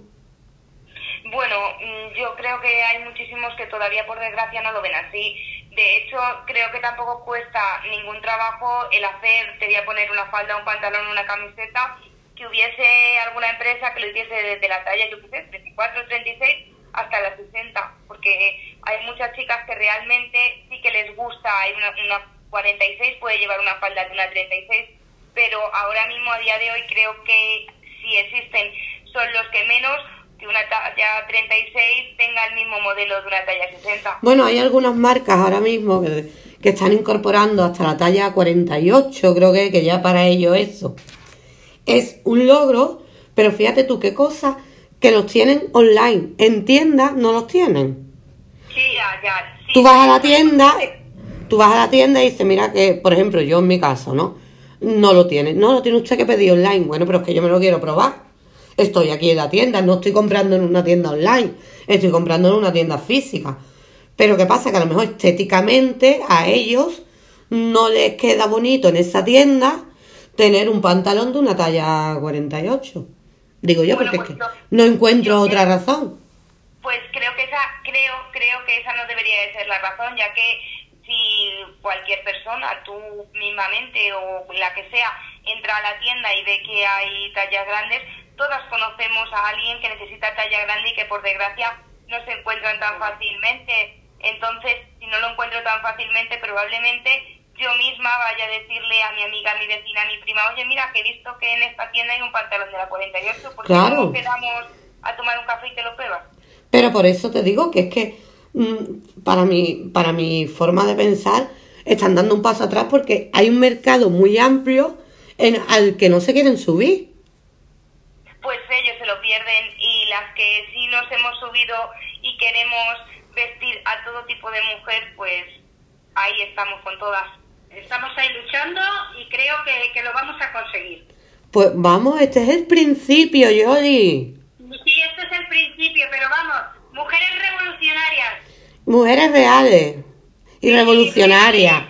Bueno, mm, yo creo que hay muchísimos que todavía por desgracia no lo ven así de hecho, creo que tampoco cuesta ningún trabajo el hacer, te voy a poner una falda, un pantalón, una camiseta, que hubiese alguna empresa que lo hiciese desde la talla, yo qué sé, 34, 36 hasta las 60, porque hay muchas chicas que realmente sí que les gusta, hay una, una 46 puede llevar una falda de una 36, pero ahora mismo a día de hoy creo que si existen son los que menos que una talla 36 tenga el mismo modelo de una talla 60. Bueno, hay algunas marcas ahora mismo que, que están incorporando hasta la talla 48, creo que, que ya para ello eso es un logro, pero fíjate tú qué cosa, que los tienen online, en tiendas no los tienen. Sí, ya, ya. tú vas a la tienda, tú vas a la tienda y dices, mira que, por ejemplo, yo en mi caso, ¿no? No lo tiene, no lo tiene usted que pedir online, bueno, pero es que yo me lo quiero probar estoy aquí en la tienda, no estoy comprando en una tienda online, estoy comprando en una tienda física. Pero ¿qué pasa? Que a lo mejor estéticamente a ellos no les queda bonito en esa tienda tener un pantalón de una talla 48. Digo yo, porque pues no, encuentro otra razón. Pues creo que esa, creo, creo que esa no debería de ser la razón, ya que si cualquier persona, tú mismamente o la que sea, entra a la tienda y ve que hay tallas grandes, todas conocemos a alguien que necesita talla grande y que por desgracia no se encuentran tan fácilmente. Entonces, si no lo encuentro tan fácilmente, probablemente yo misma vaya a decirle a mi amiga, a mi vecina, a mi prima, oye, mira, que he visto que en esta tienda hay un pantalón de la 48, ¿por qué no quedamos a tomar un café y te lo pruebas? Pero por eso te digo que es que mm, para, mi, para mi forma de pensar están dando un paso atrás porque hay un mercado muy amplio en, al que no se quieren subir pues ellos se lo pierden y las que sí nos hemos subido y queremos vestir a todo tipo de mujer, pues ahí estamos con todas. Estamos ahí luchando y creo que, lo vamos a conseguir. Pues vamos, este es el principio, Yoli. Sí, este es el principio, pero vamos, mujeres revolucionarias. Mujeres reales y revolucionarias.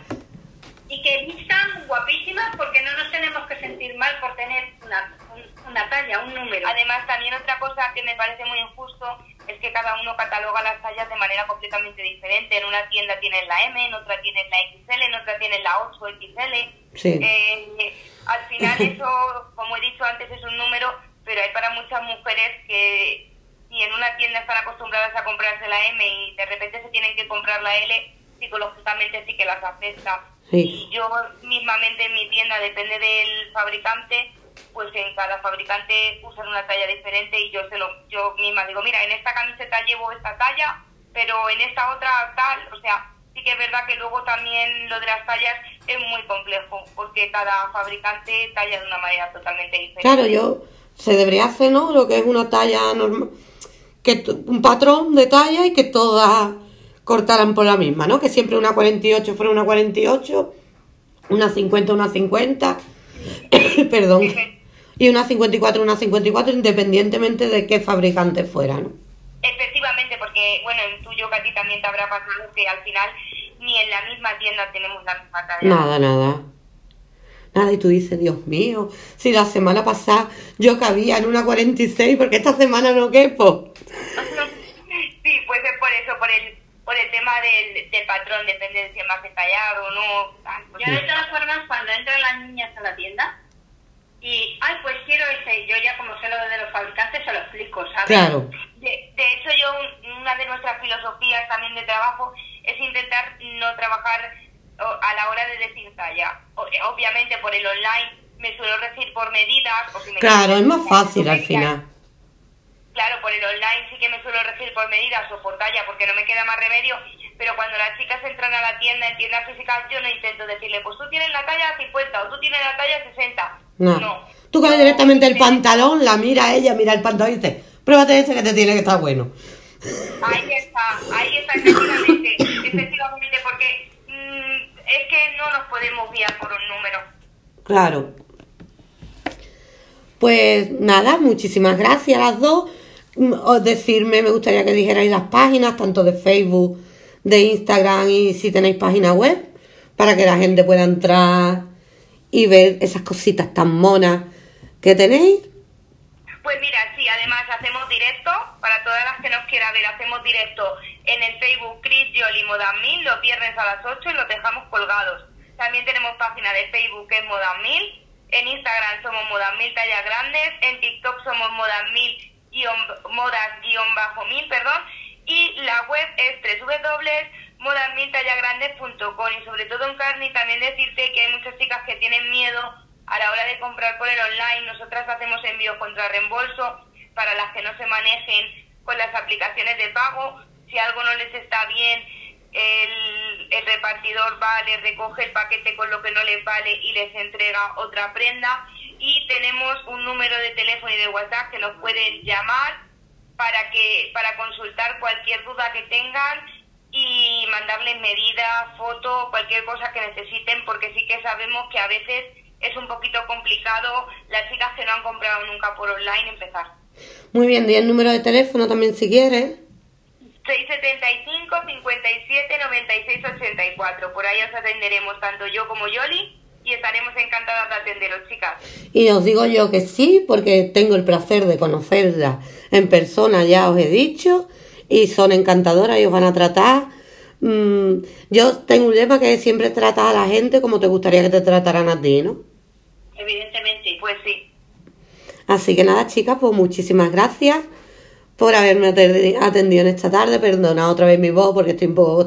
Y que vistan guapísimas porque no nos tenemos que sentir mal por tener una una talla, un número. Además, también otra cosa que me parece muy injusto es que cada uno cataloga las tallas de manera completamente diferente. En una tienda tienes la M, en otra tienes la XL, en otra tienes la 8XL. Sí. Eh, al final eso, como he dicho antes, es un número, pero pero hay para muchas mujeres que si en una tienda están acostumbradas a comprarse la M y de repente se tienen que comprar la L, psicológicamente sí que las afecta. Y yo mismamente en mi tienda, depende del fabricante, pues en cada fabricante usan una talla diferente y yo se lo, yo misma digo, mira, en esta camiseta llevo esta talla, pero en esta otra tal, o sea, sí que es verdad que luego también lo de las tallas es muy complejo, porque cada fabricante talla de una manera totalmente diferente. Claro, yo se debería hacer, ¿no? Lo que es una talla normal, que un patrón de talla y que todas cortaran por la misma, ¿no? Que siempre una 48 fuera una 48, una 50 una 50, perdón, y una 54 una 54 independientemente de qué fabricante fuera, ¿no? Efectivamente, porque, bueno, en tuyo, ti también te habrá pasado que al final ni en la misma tienda tenemos la misma talla. Nada, nada. Nada, y tú dices, Dios mío, si la semana pasada yo cabía en una 46, porque esta semana no quepo. sí, pues es por eso, por el por el tema del, del patrón, depende de si es más detallado o no. Yo de todas formas, cuando entran las niñas a la tienda y, ay, pues quiero ese, yo ya como sé lo de los fabricantes se lo explico, ¿sabes? Claro. De, de hecho, yo, una de nuestras filosofías también de trabajo es intentar no trabajar a la hora de decir talla. Eh, obviamente por el online me suelo decir por medidas. O si me claro, es más fácil al final. Claro, por el online sí que me suelo regir por medidas o por talla porque no me queda más remedio, pero cuando las chicas entran a la tienda en tiendas físicas yo no intento decirle, pues tú tienes la talla 50 o tú tienes la talla 60. No. Tú coges directamente el pantalón, la mira ella, mira el pantalón y dice, pruébate ese que te tiene que estar bueno. Ahí está, ahí está, efectivamente, efectivamente, porque mmm, es que no nos podemos guiar por un número. Claro. Pues nada, muchísimas gracias a las dos os decirme, me gustaría que dijerais las páginas, tanto de Facebook, de Instagram y si tenéis página web, para que la gente pueda entrar y ver esas cositas tan monas que tenéis. Pues mira, sí, además hacemos directo, para todas las que nos quieran ver, hacemos directo en el Facebook Chris Yoli Modamil los viernes a las 8 y los dejamos colgados. También tenemos página de Facebook que es Modamil, en Instagram somos Modamil Tallas Grandes, en TikTok somos Modamil modas-mil, perdón, y la web es www.modasmiltallagrandes.com y sobre todo en Carni también decirte que hay muchas chicas que tienen miedo a la hora de comprar por el online. Nosotras hacemos envío contra reembolso para las que no se manejen con las aplicaciones de pago. Si algo no les está bien, el, el repartidor va, les recoge el paquete con lo que no les vale y les entrega otra prenda y tenemos un número de teléfono y de WhatsApp que nos pueden llamar para que para consultar cualquier duda que tengan y mandarles medidas, fotos, cualquier cosa que necesiten, porque sí que sabemos que a veces es un poquito complicado las chicas que no han comprado nunca por online empezar. Muy bien, y el número de teléfono también si quieres. 675 57 96 84. Por ahí os atenderemos tanto yo como Yoli y estaremos encantadas de atenderos, chicas. Y os digo yo que sí, porque tengo el placer de conocerla en persona, ya os he dicho, y son encantadoras y os van a tratar. Mm, yo tengo un lema que es siempre tratar a la gente como te gustaría que te trataran a ti, ¿no? Evidentemente, pues sí. Así que nada, chicas, pues muchísimas gracias por haberme atendido en esta tarde. Perdona otra vez mi voz porque estoy un poco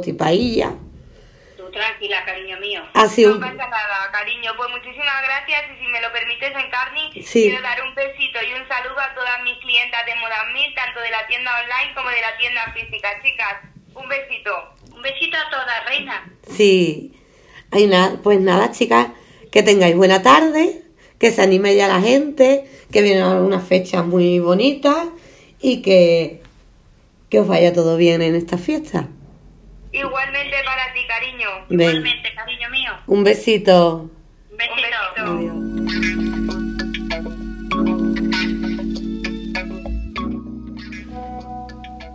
tranquila, cariño mío. No pasa nada, cariño. Pues muchísimas gracias y si me lo permites, Encarni, quiero dar un besito y un saludo a todas mis clientas de Modamil, tanto de la tienda online como de la tienda física. Chicas, un besito. Un besito a todas, reina. Sí. Hay nada, pues nada, chicas, que tengáis buena tarde, que se anime ya la gente, que vienen algunas fechas muy bonitas y que, que os vaya todo bien en esta fiesta. Igualmente para ti, cariño. Igualmente, cariño mío. Un besito. Un besito. Un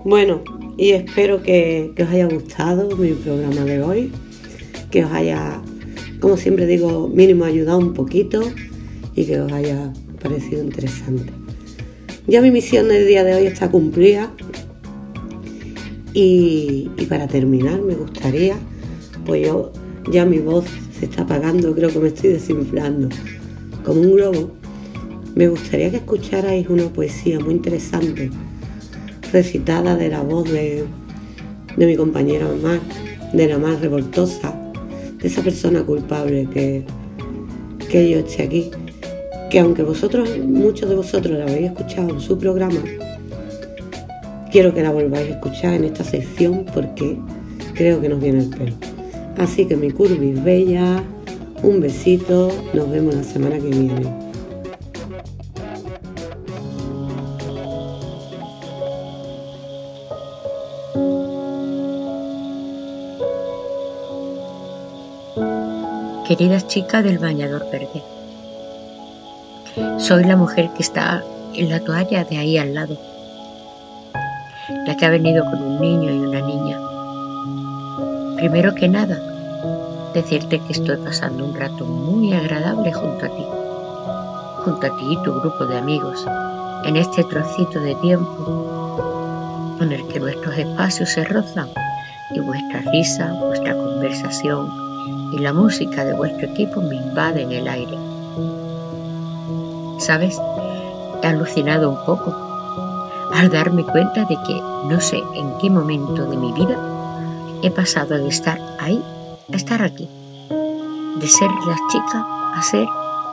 Bueno, y espero que, que, os haya gustado mi programa de hoy, que os haya, como siempre digo, mínimo ayudado un poquito y que os haya parecido interesante. Ya mi misión del día de hoy está cumplida, y, para terminar, me gustaría, pues yo ya mi voz se está apagando, creo que me estoy desinflando como un globo. me gustaría que escucharais una poesía muy interesante, recitada de la voz de, mi compañera Omar, de la más revoltosa, de esa persona culpable que, que yo esté aquí. Que aunque vosotros, muchos de vosotros la habéis escuchado en su programa, quiero que la volváis a escuchar en esta sección porque creo que nos viene el pelo. Así que mi curvis bella, un besito, nos vemos la semana que viene. Queridas chicas del bañador verde, soy la mujer que está en la toalla de ahí al lado, la que ha venido con un niño y una niña. Primero que nada, decirte que estoy pasando un rato muy agradable junto a ti, junto a ti y tu grupo de amigos, en este trocito de tiempo en el que nuestros espacios se rozan y vuestra risa, vuestra conversación, y la música de vuestro equipo me invade en el aire. ¿Sabes? He alucinado un poco al darme cuenta de que no sé en qué momento de mi vida he pasado de estar ahí a estar aquí, de ser la chica a ser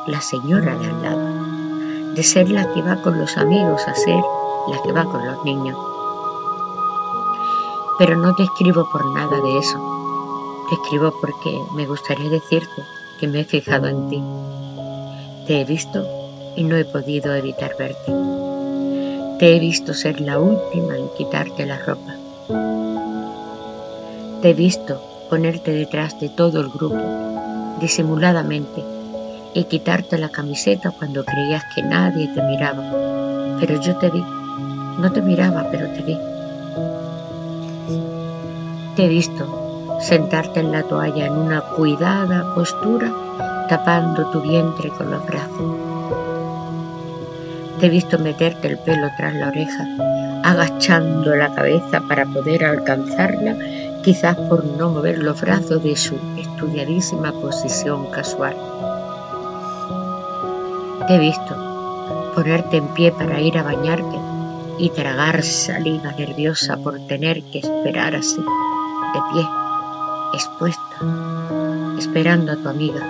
la señora de al lado, de ser la que va con los amigos a ser la que va con los niños. Pero no te escribo por nada de eso te escribo porque me gustaría decirte que me he fijado en ti. Te he visto y no he podido evitar verte. Te he visto ser la última en quitarte la ropa. Te he visto ponerte detrás de todo el grupo, disimuladamente, y quitarte la camiseta cuando creías que nadie te miraba. Pero yo te vi. No te miraba, pero te vi. Te he visto sentarte en la toalla en una cuidada postura, tapando tu vientre con los brazos. Te he visto meterte el pelo tras la oreja, agachando la cabeza para poder alcanzarla, quizás por no mover los brazos de su estudiadísima posición casual. Te he visto ponerte en pie para ir a bañarte y tragar saliva nerviosa por tener que esperar así, de pie expuesta, esperando a tu amiga,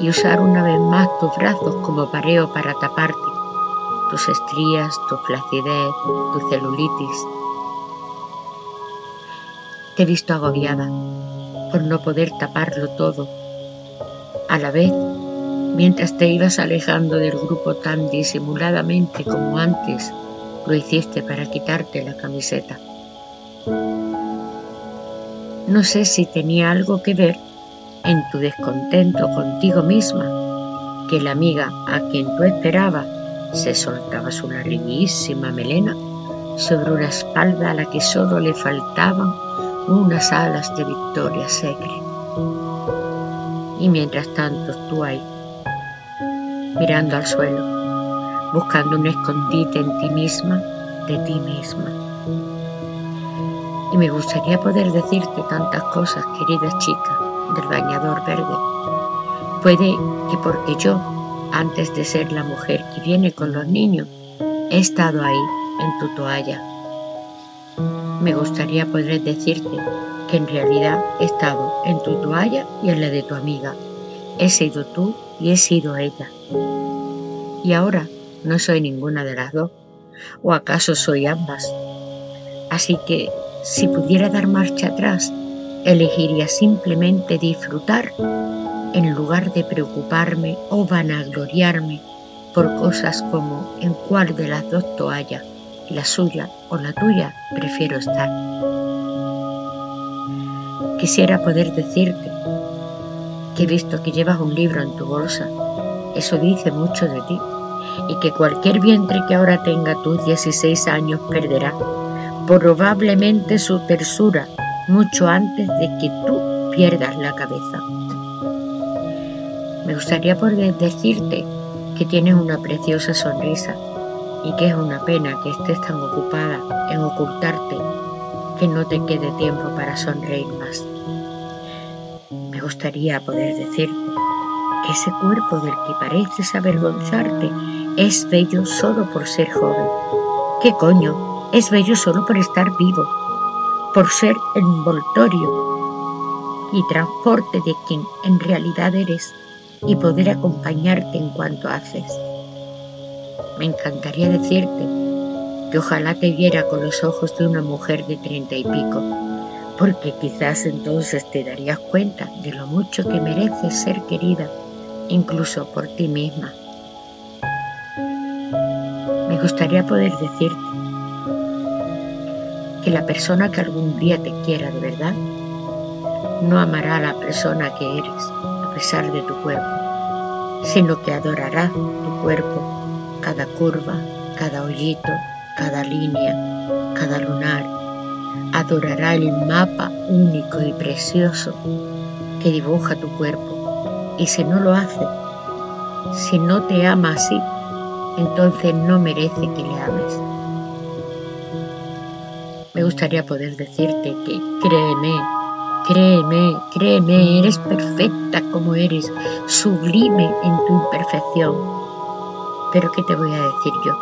y usar una vez más tus brazos como pareo para taparte tus estrías, tu flacidez, tu celulitis. Te he visto agobiada por no poder taparlo todo. A la vez, mientras te ibas alejando del grupo tan disimuladamente como antes lo hiciste para quitarte la camiseta. No sé si tenía algo que ver en tu descontento contigo misma, que la amiga a quien tú esperabas se soltaba su larguísima melena sobre una espalda a la que solo le faltaban unas alas de Victoria Secret. Y mientras tanto tú ahí, mirando al suelo, buscando un escondite en ti misma, de ti misma y me gustaría poder decirte tantas cosas, querida chica del bañador verde. Puede que porque yo, antes de ser la mujer que viene con los niños, he estado ahí, en tu toalla. Me gustaría poder decirte que en realidad he estado en tu toalla y en la de tu amiga. He sido tú y he sido ella. Y ahora no soy ninguna de las dos. ¿O acaso soy ambas? Así que si pudiera dar marcha atrás, elegiría simplemente disfrutar en lugar de preocuparme o vanagloriarme por cosas como en cuál de las dos toallas, la suya o la tuya, prefiero estar. Quisiera poder decirte que he visto que llevas un libro en tu bolsa, eso dice mucho de ti, y que cualquier vientre que ahora tenga tus 16 años perderá probablemente su tersura mucho antes de que tú pierdas la cabeza. Me gustaría poder decirte que tienes una preciosa sonrisa y que es una pena que estés tan ocupada en ocultarte que no te quede tiempo para sonreír más. Me gustaría poder decirte que ese cuerpo del que pareces avergonzarte es bello solo por ser joven. ¿Qué coño? Es bello solo por estar vivo, por ser envoltorio y transporte de quien en realidad eres y poder acompañarte en cuanto haces. Me encantaría decirte que ojalá te viera con los ojos de una mujer de treinta y pico, porque quizás entonces te darías cuenta de lo mucho que mereces ser querida, incluso por ti misma. Me gustaría poder decirte que la persona que algún día te quiera de verdad no amará a la persona que eres de tu cuerpo, sino que adorará tu cuerpo, cada curva, cada hoyito, cada línea, cada lunar. Adorará el mapa único y precioso que dibuja tu cuerpo. Y si no lo hace, si no te ama así, entonces no merece que le ames. Me gustaría poder decirte que créeme, créeme, créeme, eres perfecta como eres, sublime en tu imperfección. Pero ¿qué te voy a decir yo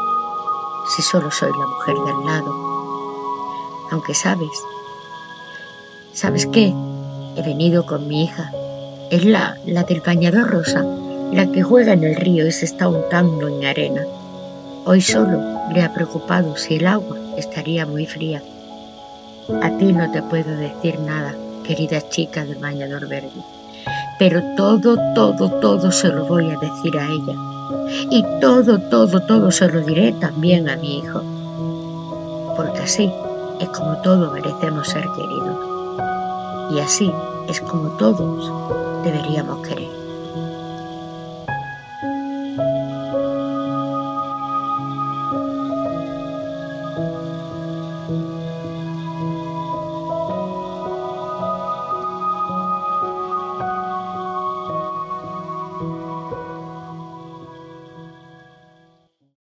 si solo soy la mujer del lado? Aunque sabes, ¿sabes qué? He venido con mi hija. Es la, la del bañador rosa, la que juega en el río y se está untando en arena. Hoy solo le ha preocupado si el agua estaría muy fría. A ti no te puedo decir nada, querida chica del bañador verde, pero todo, todo, todo se lo voy a decir a ella. Y todo, todo, todo se lo diré también a mi hijo. Porque así es como todos merecemos ser queridos. Y así es como todos deberíamos querer.